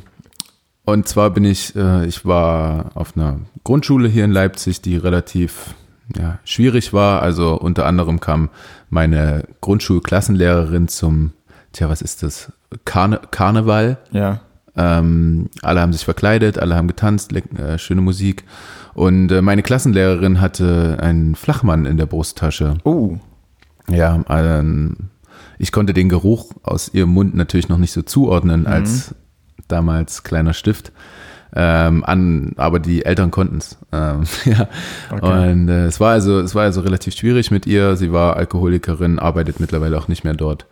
und zwar bin ich, äh, ich war auf einer Grundschule hier in Leipzig, die relativ ja, schwierig war. Also unter anderem kam meine Grundschulklassenlehrerin zum, tja, was ist das? Karne Karneval. Ja. Ähm, alle haben sich verkleidet, alle haben getanzt, äh, schöne Musik. Und äh, meine Klassenlehrerin hatte einen Flachmann in der Brusttasche. Oh. Ja, ähm, ich konnte den Geruch aus ihrem Mund natürlich noch nicht so zuordnen als damals kleiner Stift. Ähm, an, aber die Eltern konnten es. Ähm, ja. Okay. Und äh, es war also, es war also relativ schwierig mit ihr. Sie war Alkoholikerin, arbeitet mittlerweile auch nicht mehr dort.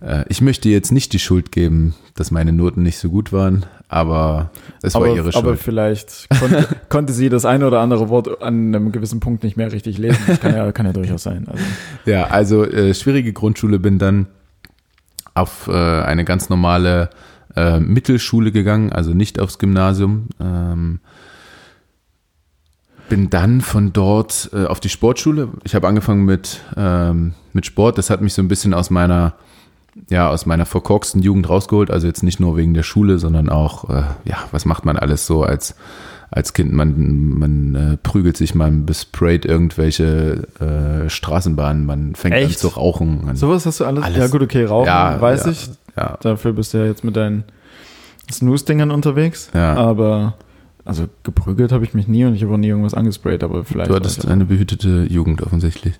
Äh, ich möchte jetzt nicht die Schuld geben, dass meine Noten nicht so gut waren, aber es war aber, ihre aber Schuld. vielleicht konnte, konnte sie das eine oder andere Wort an einem gewissen Punkt nicht mehr richtig lesen. Das kann ja, kann ja durchaus sein. Also, Ja, also äh, schwierige Grundschule bin dann auf äh, eine ganz normale äh, Mittelschule gegangen, also nicht aufs Gymnasium. Ähm, bin dann von dort äh, auf die Sportschule. Ich habe angefangen mit, ähm, mit Sport. Das hat mich so ein bisschen aus meiner, ja, aus meiner verkorksten Jugend rausgeholt. Also jetzt nicht nur wegen der Schule, sondern auch, äh, ja, was macht man alles so als, als Kind? Man, man äh, prügelt sich, man besprayt irgendwelche äh, Straßenbahnen, man fängt Echt? an zu rauchen. Sowas hast du alles? Alles. Ja, gut, okay, rauchen, Ja, weiß ja, ich. ja, Dafür bist du ja jetzt mit deinen Snooze-Dingern unterwegs. Ja. Aber, also geprügelt habe ich mich nie und ich habe auch nie irgendwas angesprayt, aber vielleicht. Du war hattest eine behütete Jugend offensichtlich.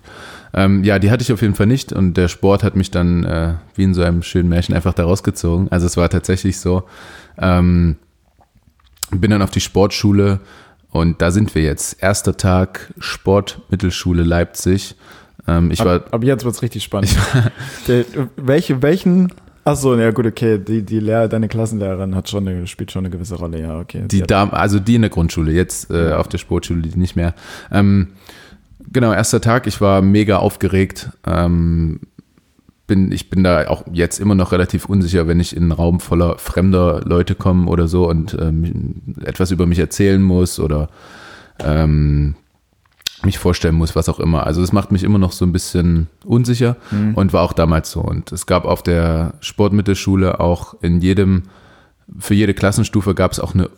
Ähm, ja, die hatte ich auf jeden Fall nicht und der Sport hat mich dann äh, wie in so einem schönen Märchen einfach da rausgezogen. Also es war tatsächlich so, ähm, bin dann auf die Sportschule und da sind wir jetzt. Erster Tag Sportmittelschule Leipzig. Ähm, ich war, ab, ab jetzt wird's richtig spannend. Der, welche, welchen. Ach so, ja gut, okay. Die, die Lehr deine Klassenlehrerin hat schon eine, spielt schon eine gewisse Rolle, ja, okay. Die Dame, also die in der Grundschule, jetzt äh, auf der Sportschule die nicht mehr. Ähm, genau, erster Tag, ich war mega aufgeregt. Ähm, bin, ich bin da auch jetzt immer noch relativ unsicher, wenn ich in einen Raum voller fremder Leute komme oder so und ähm, etwas über mich erzählen muss oder ähm, mich vorstellen muss, was auch immer. Also das macht mich immer noch so ein bisschen unsicher und war auch damals so. Und es gab auf der Sportmittelschule auch in jedem, für jede Klassenstufe gab es auch eine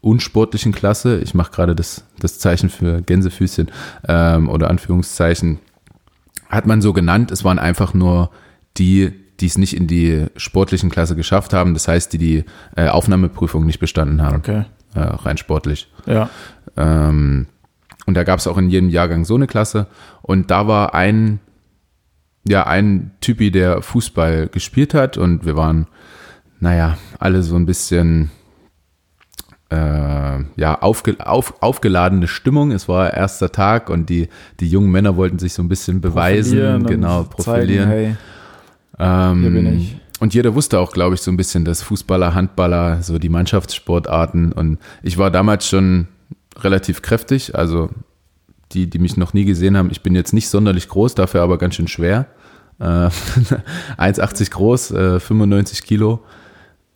unsportlichen Klasse. Ich mache gerade das, das Zeichen für Gänsefüßchen ähm, oder Anführungszeichen. Hat man so genannt. Es waren einfach nur die, die es nicht in die sportlichen Klasse geschafft haben. Das heißt, die die äh, Aufnahmeprüfung nicht bestanden haben. Okay. Äh, rein sportlich. Ja. Ähm, und da gab es auch in jedem Jahrgang so eine Klasse. Und da war ein, ja, ein Typi, der Fußball gespielt hat. Und wir waren, naja, alle so ein bisschen, äh, ja, aufge, auf, aufgeladene Stimmung. Es war erster Tag und die, die jungen Männer wollten sich so ein bisschen beweisen, Profilieren und genau, profilieren. Zeigen, hey, Ähm, Hier bin ich. Und jeder wusste auch, glaube ich, so ein bisschen, dass Fußballer, Handballer, so die Mannschaftssportarten. Und ich war damals schon relativ kräftig. Also die, die mich noch nie gesehen haben, ich bin jetzt nicht sonderlich groß, dafür aber ganz schön schwer. Äh, 1,80 groß, äh, 95 Kilo.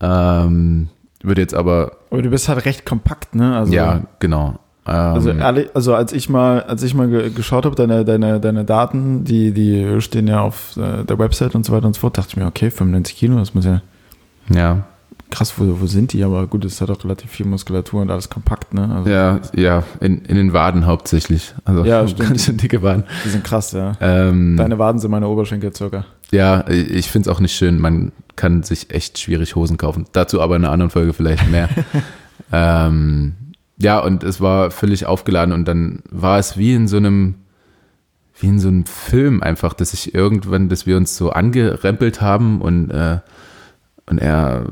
Ähm, würde jetzt aber, aber du bist halt recht kompakt, ne? Also, ja, genau. Ähm, Also, ehrlich, also als ich mal, als ich mal ge geschaut habe, deine, deine, deine Daten, die, die stehen ja auf äh, der Website und so weiter und so fort, dachte ich mir, okay, 95 Kilo, das muss ja ja, krass, wo, wo sind die? Aber gut, es hat auch relativ viel Muskulatur und alles kompakt, ne? Also, ja, ja, in, in den Waden hauptsächlich. Also Ja, stimmt. ganz schön dicke Waden. Die sind krass, ja. Ähm, Deine Waden sind meine Oberschenkel circa. Ja, ich finde es auch nicht schön. Man kann sich echt schwierig Hosen kaufen. Dazu aber in einer anderen Folge vielleicht mehr. ähm, ja, und es war völlig aufgeladen und dann war es wie in so einem, wie in so einem Film einfach, dass ich irgendwann, dass wir uns so angerempelt haben und, äh, und er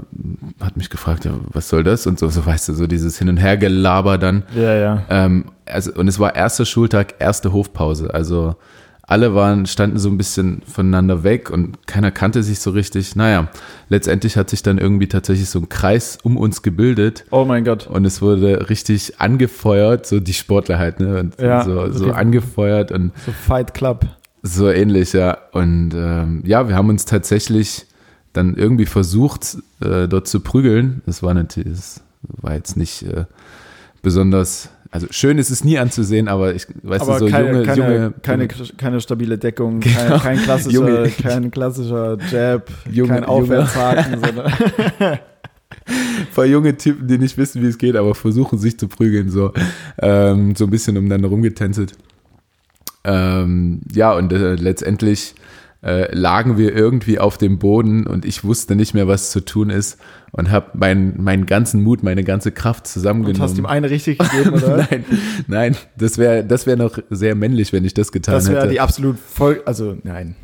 hat mich gefragt, ja, was soll das? Und so, so weißt du, so dieses Hin- und Hergelaber dann. Ja, ja. Ähm, also, und es war erster Schultag, erste Hofpause. Also alle waren, standen so ein bisschen voneinander weg und keiner kannte sich so richtig. Naja, letztendlich hat sich dann irgendwie tatsächlich so ein Kreis um uns gebildet Oh mein Gott. und es wurde richtig angefeuert, so die Sportler halt, ne? Und Ja, so, so okay. angefeuert und So Fight Club. so ähnlich, ja. Und ähm, ja, wir haben uns tatsächlich dann irgendwie versucht, äh, dort zu prügeln. Das war natürlich, das war jetzt nicht äh, besonders, also schön ist es nie anzusehen, aber ich weiß Aber so keine, junge, keine, junge, keine, keine stabile Deckung, Genau. kein, kein, klassischer, Junge. kein klassischer Jab, Junge- kein Aufwärtshaken, sondern paar junge Typen, die nicht wissen, wie es geht, aber versuchen sich zu prügeln, so, ähm, so ein bisschen umeinander rumgetänzelt. Ähm, ja, und äh, letztendlich äh, lagen wir irgendwie auf dem Boden und ich wusste nicht mehr, was zu tun ist und habe meinen meinen ganzen Mut, meine ganze Kraft und zusammengenommen. hast ihm eine richtig gegeben, oder? nein, nein, das wäre das wäre noch sehr männlich, wenn ich das getan Das wäre hätte. die absolut voll, also nein.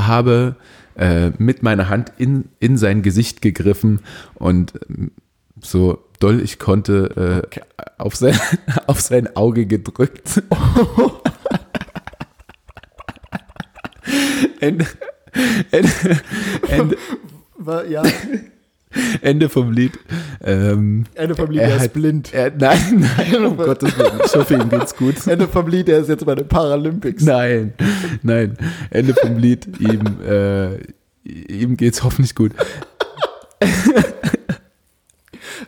habe äh, mit meiner Hand in, in sein Gesicht gegriffen und ähm, so doll ich konnte äh, Okay. auf, sein, auf sein Auge gedrückt. Ende, Ende, Ende, ja, Ende vom Lied. Ähm, Ende vom Lied, Er er hat- ist blind. er, nein, nein, um Gottes Willen. Ich hoffe, ihm geht's gut. Ende vom Lied, er ist jetzt bei den Paralympics. Nein, nein. Ende vom Lied. Ihm, äh, ihm geht's hoffentlich gut.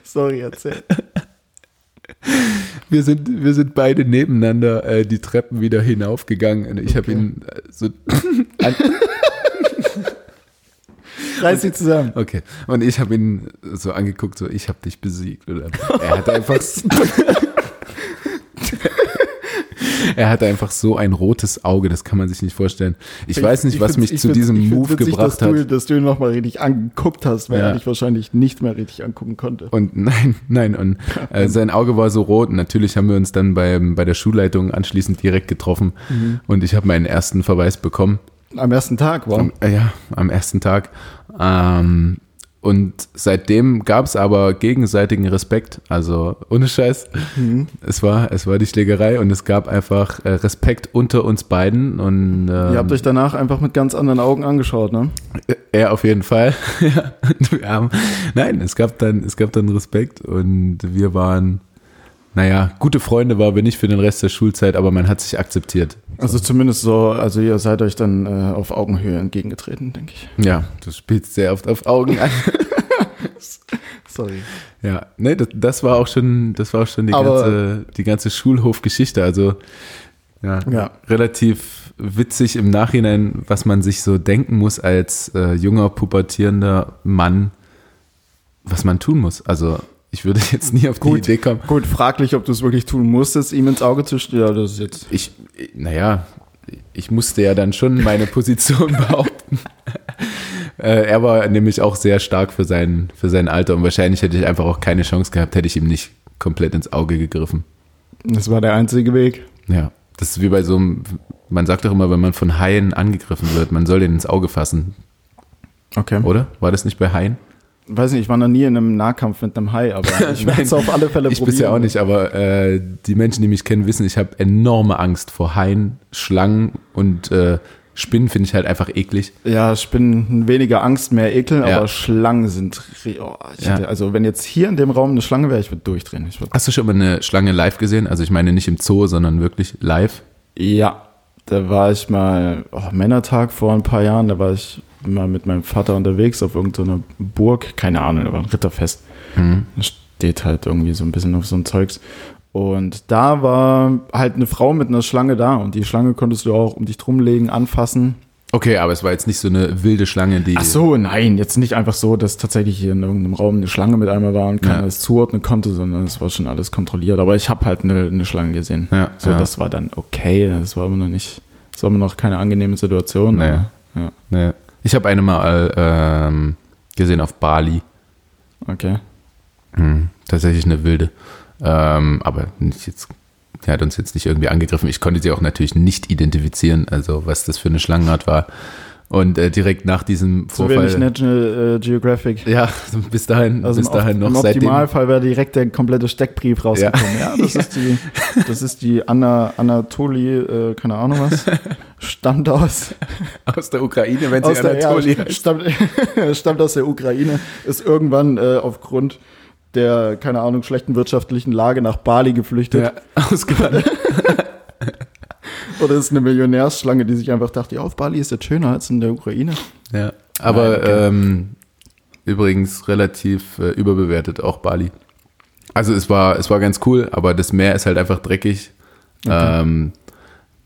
Sorry, erzähl. Wir sind, wir sind beide nebeneinander äh, die Treppen wieder hinaufgegangen. Und ich habe Okay. ihn äh, so. Reiß sie zusammen. okay. Und ich habe ihn so angeguckt, so, ich habe dich besiegt. Oder? Er hat einfach. Er hatte einfach so ein rotes Auge, das kann man sich nicht vorstellen. Ich, weiß nicht, Ich was mich ich zu diesem ich Move witzig, gebracht dass du, hat. Dass du ihn nochmal richtig angeguckt hast, weil Ja. er dich wahrscheinlich nicht mehr richtig angucken konnte. Und nein, nein, und äh, sein Auge war so rot. Und natürlich haben wir uns dann beim, bei der Schulleitung anschließend direkt getroffen. Mhm. Und ich habe meinen ersten Verweis bekommen. Am ersten Tag, wow. Am, äh, ja, am ersten Tag. Ähm, und seitdem gab es aber gegenseitigen Respekt. Also ohne Scheiß. Mhm. Es war, es war die Schlägerei und es gab einfach äh, Respekt unter uns beiden. Und ähm, Ihr habt euch danach einfach mit ganz anderen Augen angeschaut, ne? er auf jeden Fall. ja, nein, es gab dann, es gab dann Respekt und wir waren, naja, gute Freunde waren wir nicht für den Rest der Schulzeit, aber man hat sich akzeptiert. Also zumindest so, also ihr seid euch dann äh, auf Augenhöhe entgegengetreten, denke ich. Ja, du spielst sehr oft auf Augen an. Sorry. Ja, ne, das, das war auch schon, das war auch schon die Aber- ganze, die ganze Schulhofgeschichte. Also ja, Ja. relativ witzig im Nachhinein, was man sich so denken muss als äh, junger pubertierender Mann, was man tun muss. Also ich würde jetzt nie auf die Gut. Idee kommen. Gut, fraglich, ob du es wirklich tun musstest, ihm ins Auge zu stellen. Ja, das ist jetzt. Ich, naja, ich musste ja dann schon meine Position behaupten. äh, er war nämlich auch sehr stark für sein, für sein Alter und wahrscheinlich hätte ich einfach auch keine Chance gehabt, hätte ich ihm nicht komplett ins Auge gegriffen. Das war der einzige Weg. Ja, das ist wie bei so einem, man sagt doch immer, wenn man von Haien angegriffen wird, man soll den ins Auge fassen, Okay. oder? War das nicht bei Haien? Weiß nicht, ich war noch nie in einem Nahkampf mit einem Hai, aber ich werde es auf alle Fälle Ich probieren. bisher auch nicht, aber äh, die Menschen, die mich kennen, wissen, ich habe enorme Angst vor Haien, Schlangen und äh, Spinnen finde ich halt einfach eklig. Ja, Spinnen weniger Angst, mehr Ekel, Ja. aber Schlangen sind. Oh, ich Ja. hätte, also wenn jetzt hier in dem Raum eine Schlange wäre, ich würde durchdrehen. Ich würd, Hast du schon mal eine Schlange live gesehen? Also ich meine nicht im Zoo, sondern wirklich live. ja, da war ich mal oh, Männertag vor ein paar Jahren, da war ich mal mit meinem Vater unterwegs auf irgendeiner Burg, keine Ahnung, war ein Ritterfest. Mhm. Da steht halt irgendwie so ein bisschen auf so ein Zeugs. Und da war halt eine Frau mit einer Schlange da und die Schlange konntest du auch um dich drum legen, anfassen. Okay, aber es war jetzt nicht so eine wilde Schlange, die. Ach so, nein, jetzt nicht einfach so, dass tatsächlich hier in irgendeinem Raum eine Schlange mit einmal war und keiner Ja. es zuordnen konnte, sondern es war schon alles kontrolliert. Aber ich habe halt eine, eine Schlange gesehen. Ja, so, ja. das war dann okay. Das war aber noch nicht, das war immer noch keine angenehme Situation. Nee. aber, ja, Ne. Ich habe eine mal ähm, gesehen auf Bali. okay. Hm, tatsächlich eine wilde. Ähm, aber nicht jetzt, die hat uns jetzt nicht irgendwie angegriffen. Ich konnte sie auch natürlich nicht identifizieren, also was das für eine Schlangenart war. Und äh, direkt nach diesem Vorfall. wenig National äh, Geographic. ja, bis dahin, Also bis im, dahin noch im. Optimalfall wäre direkt der komplette Steckbrief rausgekommen. Ja, das, Ist die, das ist die Anna, Anatoli, äh, keine Ahnung was, stammt aus Aus der Ukraine, wenn sie aus der, Anatoli ja, stammt, stammt aus der Ukraine, ist irgendwann äh, aufgrund der, keine Ahnung, schlechten wirtschaftlichen Lage nach Bali geflüchtet. Ja, ausgewandert. Oder ist eine Millionärsschlange, die sich einfach dachte, ja, auf Bali ist jetzt schöner als in der Ukraine. Ja, aber Nein, ähm, übrigens relativ äh, überbewertet, auch Bali. Also es war, es war ganz cool, aber das Meer ist halt einfach dreckig. Okay. Ähm,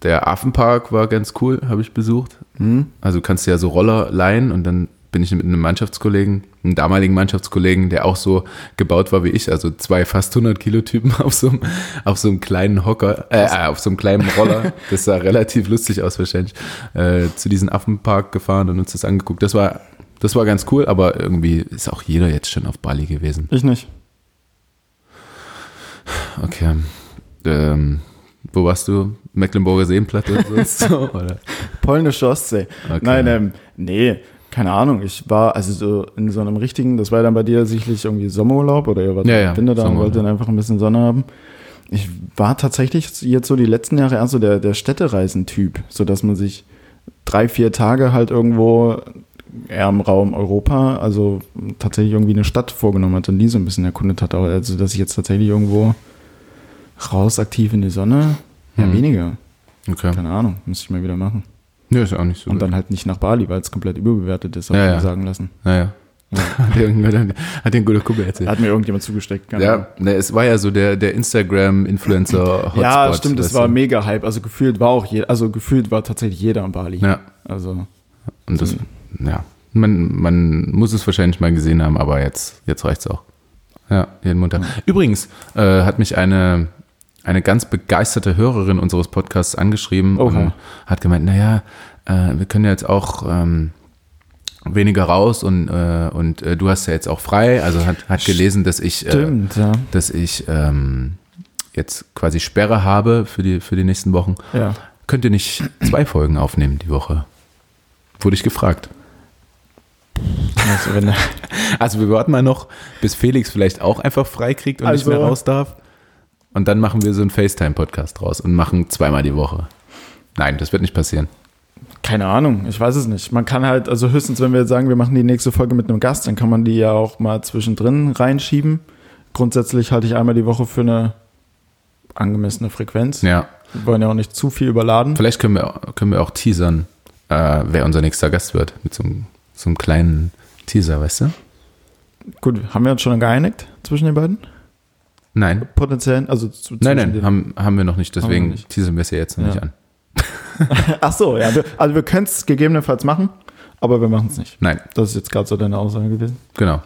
der Affenpark war ganz cool, habe ich besucht. Hm? Also du kannst ja so Roller leihen und dann bin ich mit einem Mannschaftskollegen, einem damaligen Mannschaftskollegen, der auch so gebaut war wie ich, also zwei fast 100 Kilo Typen auf so einem, auf so einem kleinen Hocker, äh, äh, auf so einem kleinen Roller, das sah relativ lustig aus wahrscheinlich, äh, zu diesem Affenpark gefahren und uns das angeguckt. Das war, das war ganz cool, aber irgendwie ist auch jeder jetzt schon auf Bali gewesen. Ich nicht. Okay. Ähm, wo warst du? Mecklenburger Seenplatte und so? oder? Polnische Ostsee. Okay. Nein, ähm, nee, keine Ahnung. Ich war also so in so einem richtigen, das war ja dann bei dir sicherlich irgendwie Sommerurlaub oder ihr wart Ja, ja, Winter da und wollt dann einfach ein bisschen Sonne haben. Ich war tatsächlich jetzt so die letzten Jahre eher so der, der Städtereisentyp, so dass man sich drei, vier Tage halt irgendwo eher im Raum Europa, also tatsächlich irgendwie eine Stadt vorgenommen hat und die so ein bisschen erkundet hat. Aber Also, dass ich jetzt tatsächlich irgendwo raus aktiv in die Sonne, ja, Mhm. weniger. Okay. Keine Ahnung, muss ich mal wieder machen. Nö, ist auch nicht so. Und dann halt nicht nach Bali, weil es komplett überbewertet ist, hab Ja, ich ja. mir sagen lassen. naja. hat, dir irgendein- hat dir ein guter Kumpel erzählt. Hat mir irgendjemand zugesteckt. Ja, ne, es war ja so der, der Instagram-Influencer-Hotspot. ja, stimmt, es war mega Hype. Also gefühlt war auch je, also gefühlt war tatsächlich jeder in Bali. Ja, Also und das, ja, man, man muss es wahrscheinlich mal gesehen haben, aber jetzt, jetzt reicht's auch. Ja, jeden Montag. Übrigens äh, hat mich eine, eine ganz begeisterte Hörerin unseres Podcasts angeschrieben Oha. und hat gemeint, naja, äh, wir können ja jetzt auch ähm, weniger raus und, äh, und äh, du hast ja jetzt auch frei. Also hat, hat gelesen, dass ich, äh, stimmt, ja. dass ich ähm, jetzt quasi Sperre habe für die, für die nächsten Wochen. ja. Könnt ihr nicht zwei Folgen aufnehmen die Woche? Wurde ich gefragt. Also, Also wir warten mal noch, bis Felix vielleicht auch einfach frei kriegt und Also- nicht mehr raus darf. Und dann machen wir so einen FaceTime-Podcast draus und machen zweimal die Woche. Nein, das wird nicht passieren. keine Ahnung, ich weiß es nicht. Man kann halt, also höchstens, wenn wir jetzt sagen, wir machen die nächste Folge mit einem Gast, dann kann man die ja auch mal zwischendrin reinschieben. Grundsätzlich halte ich einmal die Woche für eine angemessene Frequenz. Ja, Wir wollen ja auch nicht zu viel überladen. vielleicht können wir, können wir auch teasern, äh, wer unser nächster Gast wird. Mit so einem, so einem kleinen Teaser, weißt du? Gut, haben wir uns schon geeinigt zwischen den beiden? Nein. Potenziellen, also zu, Nein, nein, haben, haben wir noch nicht, deswegen nicht. teasern wir es ja jetzt noch Ja. nicht an. Ach so, ja. Wir, also wir können es gegebenenfalls machen, aber wir machen es nicht. Nein, Das ist jetzt gerade so deine Aussage gewesen. genau.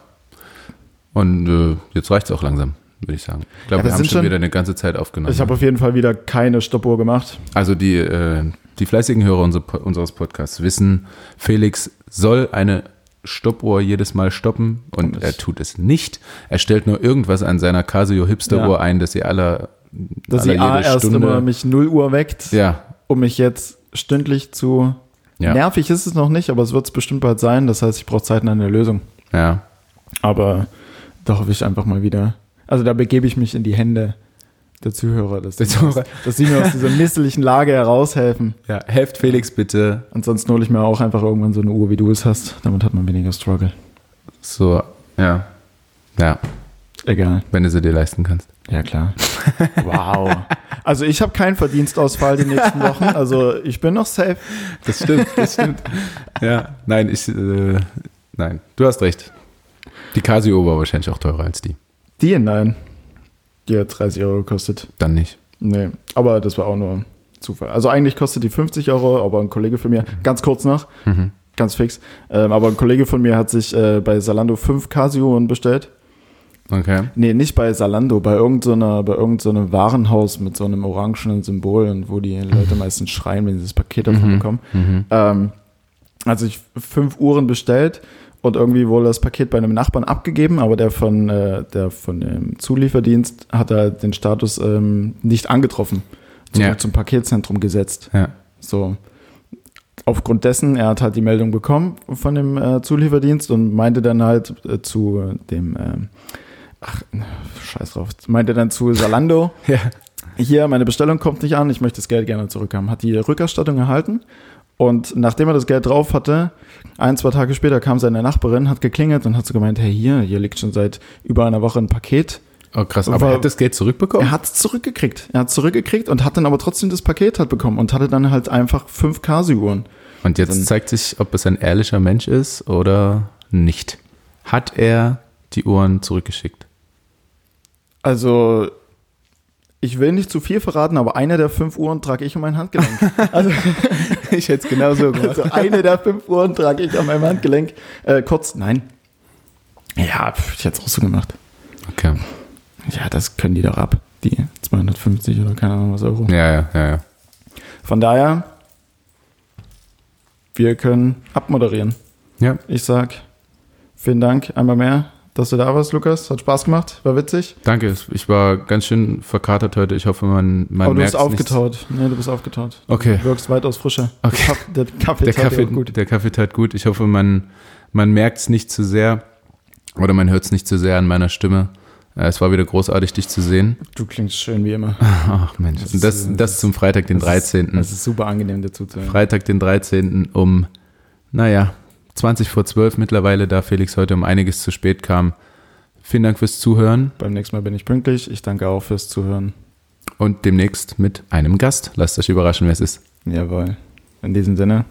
Und äh, jetzt reicht es auch langsam, würde ich sagen. Ich glaube, Ja, wir haben schon wieder eine ganze Zeit aufgenommen. Ich habe auf jeden Fall wieder keine Stoppuhr gemacht. Also die, äh, die fleißigen Hörer unser, unseres Podcasts wissen, Felix soll eine Stoppuhr jedes Mal stoppen und er tut es nicht. Er stellt nur irgendwas an seiner Casio Hipster-Uhr Ja. ein, dass sie alle, Dass sie A erst immer mich 0 Uhr weckt, ja, um mich jetzt stündlich zu. ja, Nervig ist es noch nicht, aber es wird es bestimmt bald sein. Das heißt, ich brauche Zeit nach einer Lösung. ja, Aber da hoffe ich einfach mal wieder. Also da begebe ich mich in die Hände der Zuhörer, dass, Der Zuhörer. dass sie mir aus dieser misslichen Lage heraushelfen. ja. Helft Felix bitte. Ansonsten hole ich mir auch einfach irgendwann so eine Uhr, wie du es hast. Damit hat man weniger Struggle. So, ja, ja, Egal. wenn du sie dir leisten kannst. Ja, klar. Wow. Also ich habe keinen Verdienstausfall die nächsten Wochen. Also ich bin noch safe. Das stimmt, das stimmt. ja, nein, ich, äh, nein, du hast recht. Die Casio war wahrscheinlich auch teurer als die. Die, nein. Die hat 30 Euro gekostet. Dann nicht. Nee, aber das war auch nur Zufall. Also eigentlich kostet die 50 Euro, aber ein Kollege von mir, ganz kurz noch, Mhm. ganz fix, ähm, aber ein Kollege von mir hat sich äh, bei Salando fünf Casio bestellt. Okay. Nee, nicht bei Salando, bei irgendeiner, bei irgendeinem Warenhaus mit so einem orangenen Symbol und wo die Leute meistens schreien, wenn sie das Paket davon Mhm. bekommen. Mhm. Ähm, also ich fünf Uhren bestellt und irgendwie wurde das Paket bei einem Nachbarn abgegeben, aber der von, äh, der von dem Zulieferdienst hat er den Status ähm, nicht angetroffen. Zurück Ja. zum Paketzentrum gesetzt. Ja. So. Aufgrund dessen, er hat halt die Meldung bekommen von dem äh, Zulieferdienst und meinte dann halt äh, zu dem, ähm, ach, scheiß drauf, meinte dann zu Salando, Ja. hier, meine Bestellung kommt nicht an, ich möchte das Geld gerne zurückhaben. Hat die Rückerstattung erhalten und nachdem er das Geld drauf hatte, ein, zwei Tage später kam seine Nachbarin, hat geklingelt und hat so gemeint, hey, hier, hier liegt schon seit über einer Woche ein Paket. Oh, krass. Aber- Aber er hat das Geld zurückbekommen? Er hat es zurückgekriegt. Er hat zurückgekriegt und hat dann aber trotzdem das Paket halt bekommen und hatte dann halt einfach fünf Casio-Uhren. Und jetzt Dann- zeigt sich, ob es ein ehrlicher Mensch ist oder nicht. Hat er die Uhren zurückgeschickt? Also, ich will nicht zu viel verraten, aber eine der fünf Uhren trage ich um mein Handgelenk. Also, ich hätte es genauso also eine der fünf Uhren trage ich an meinem Handgelenk. Äh, kurz, nein. Ja, ich hätte es auch so gemacht. Okay. Ja, das können die doch ab. Die 250 oder keine Ahnung was Euro. Ja, ja, ja, ja. Von daher, wir können abmoderieren. Ja, Ich sag vielen Dank einmal mehr, dass du da warst, Lukas. Hat Spaß gemacht, war witzig. danke. Ich war ganz schön verkatert heute. Ich hoffe, man, man Aber du merkt bist aufgetaut. Nee, du bist aufgetaut. Okay. Du wirkst weitaus frischer. Okay. Der Kaffee Der tat Kaffee, auch gut. der Kaffee tat gut. Ich hoffe, man, man merkt es nicht zu sehr oder man hört es nicht zu sehr an meiner Stimme. Äh, Es war wieder großartig, dich zu sehen. Du klingst schön wie immer. Ach Mensch. Das das, ist, das zum Freitag, den Das ist- 13. Das ist super angenehm dazu zu hören. Freitag, den 13. um, naja, 20 vor 12 mittlerweile, da Felix heute um einiges zu spät kam. Vielen Dank fürs Zuhören Beim nächsten Mal bin ich pünktlich. Ich danke auch fürs Zuhören. und demnächst mit einem Gast. Lasst euch überraschen, wer es ist. Jawohl. In diesem Sinne.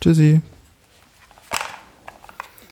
Tschüssi.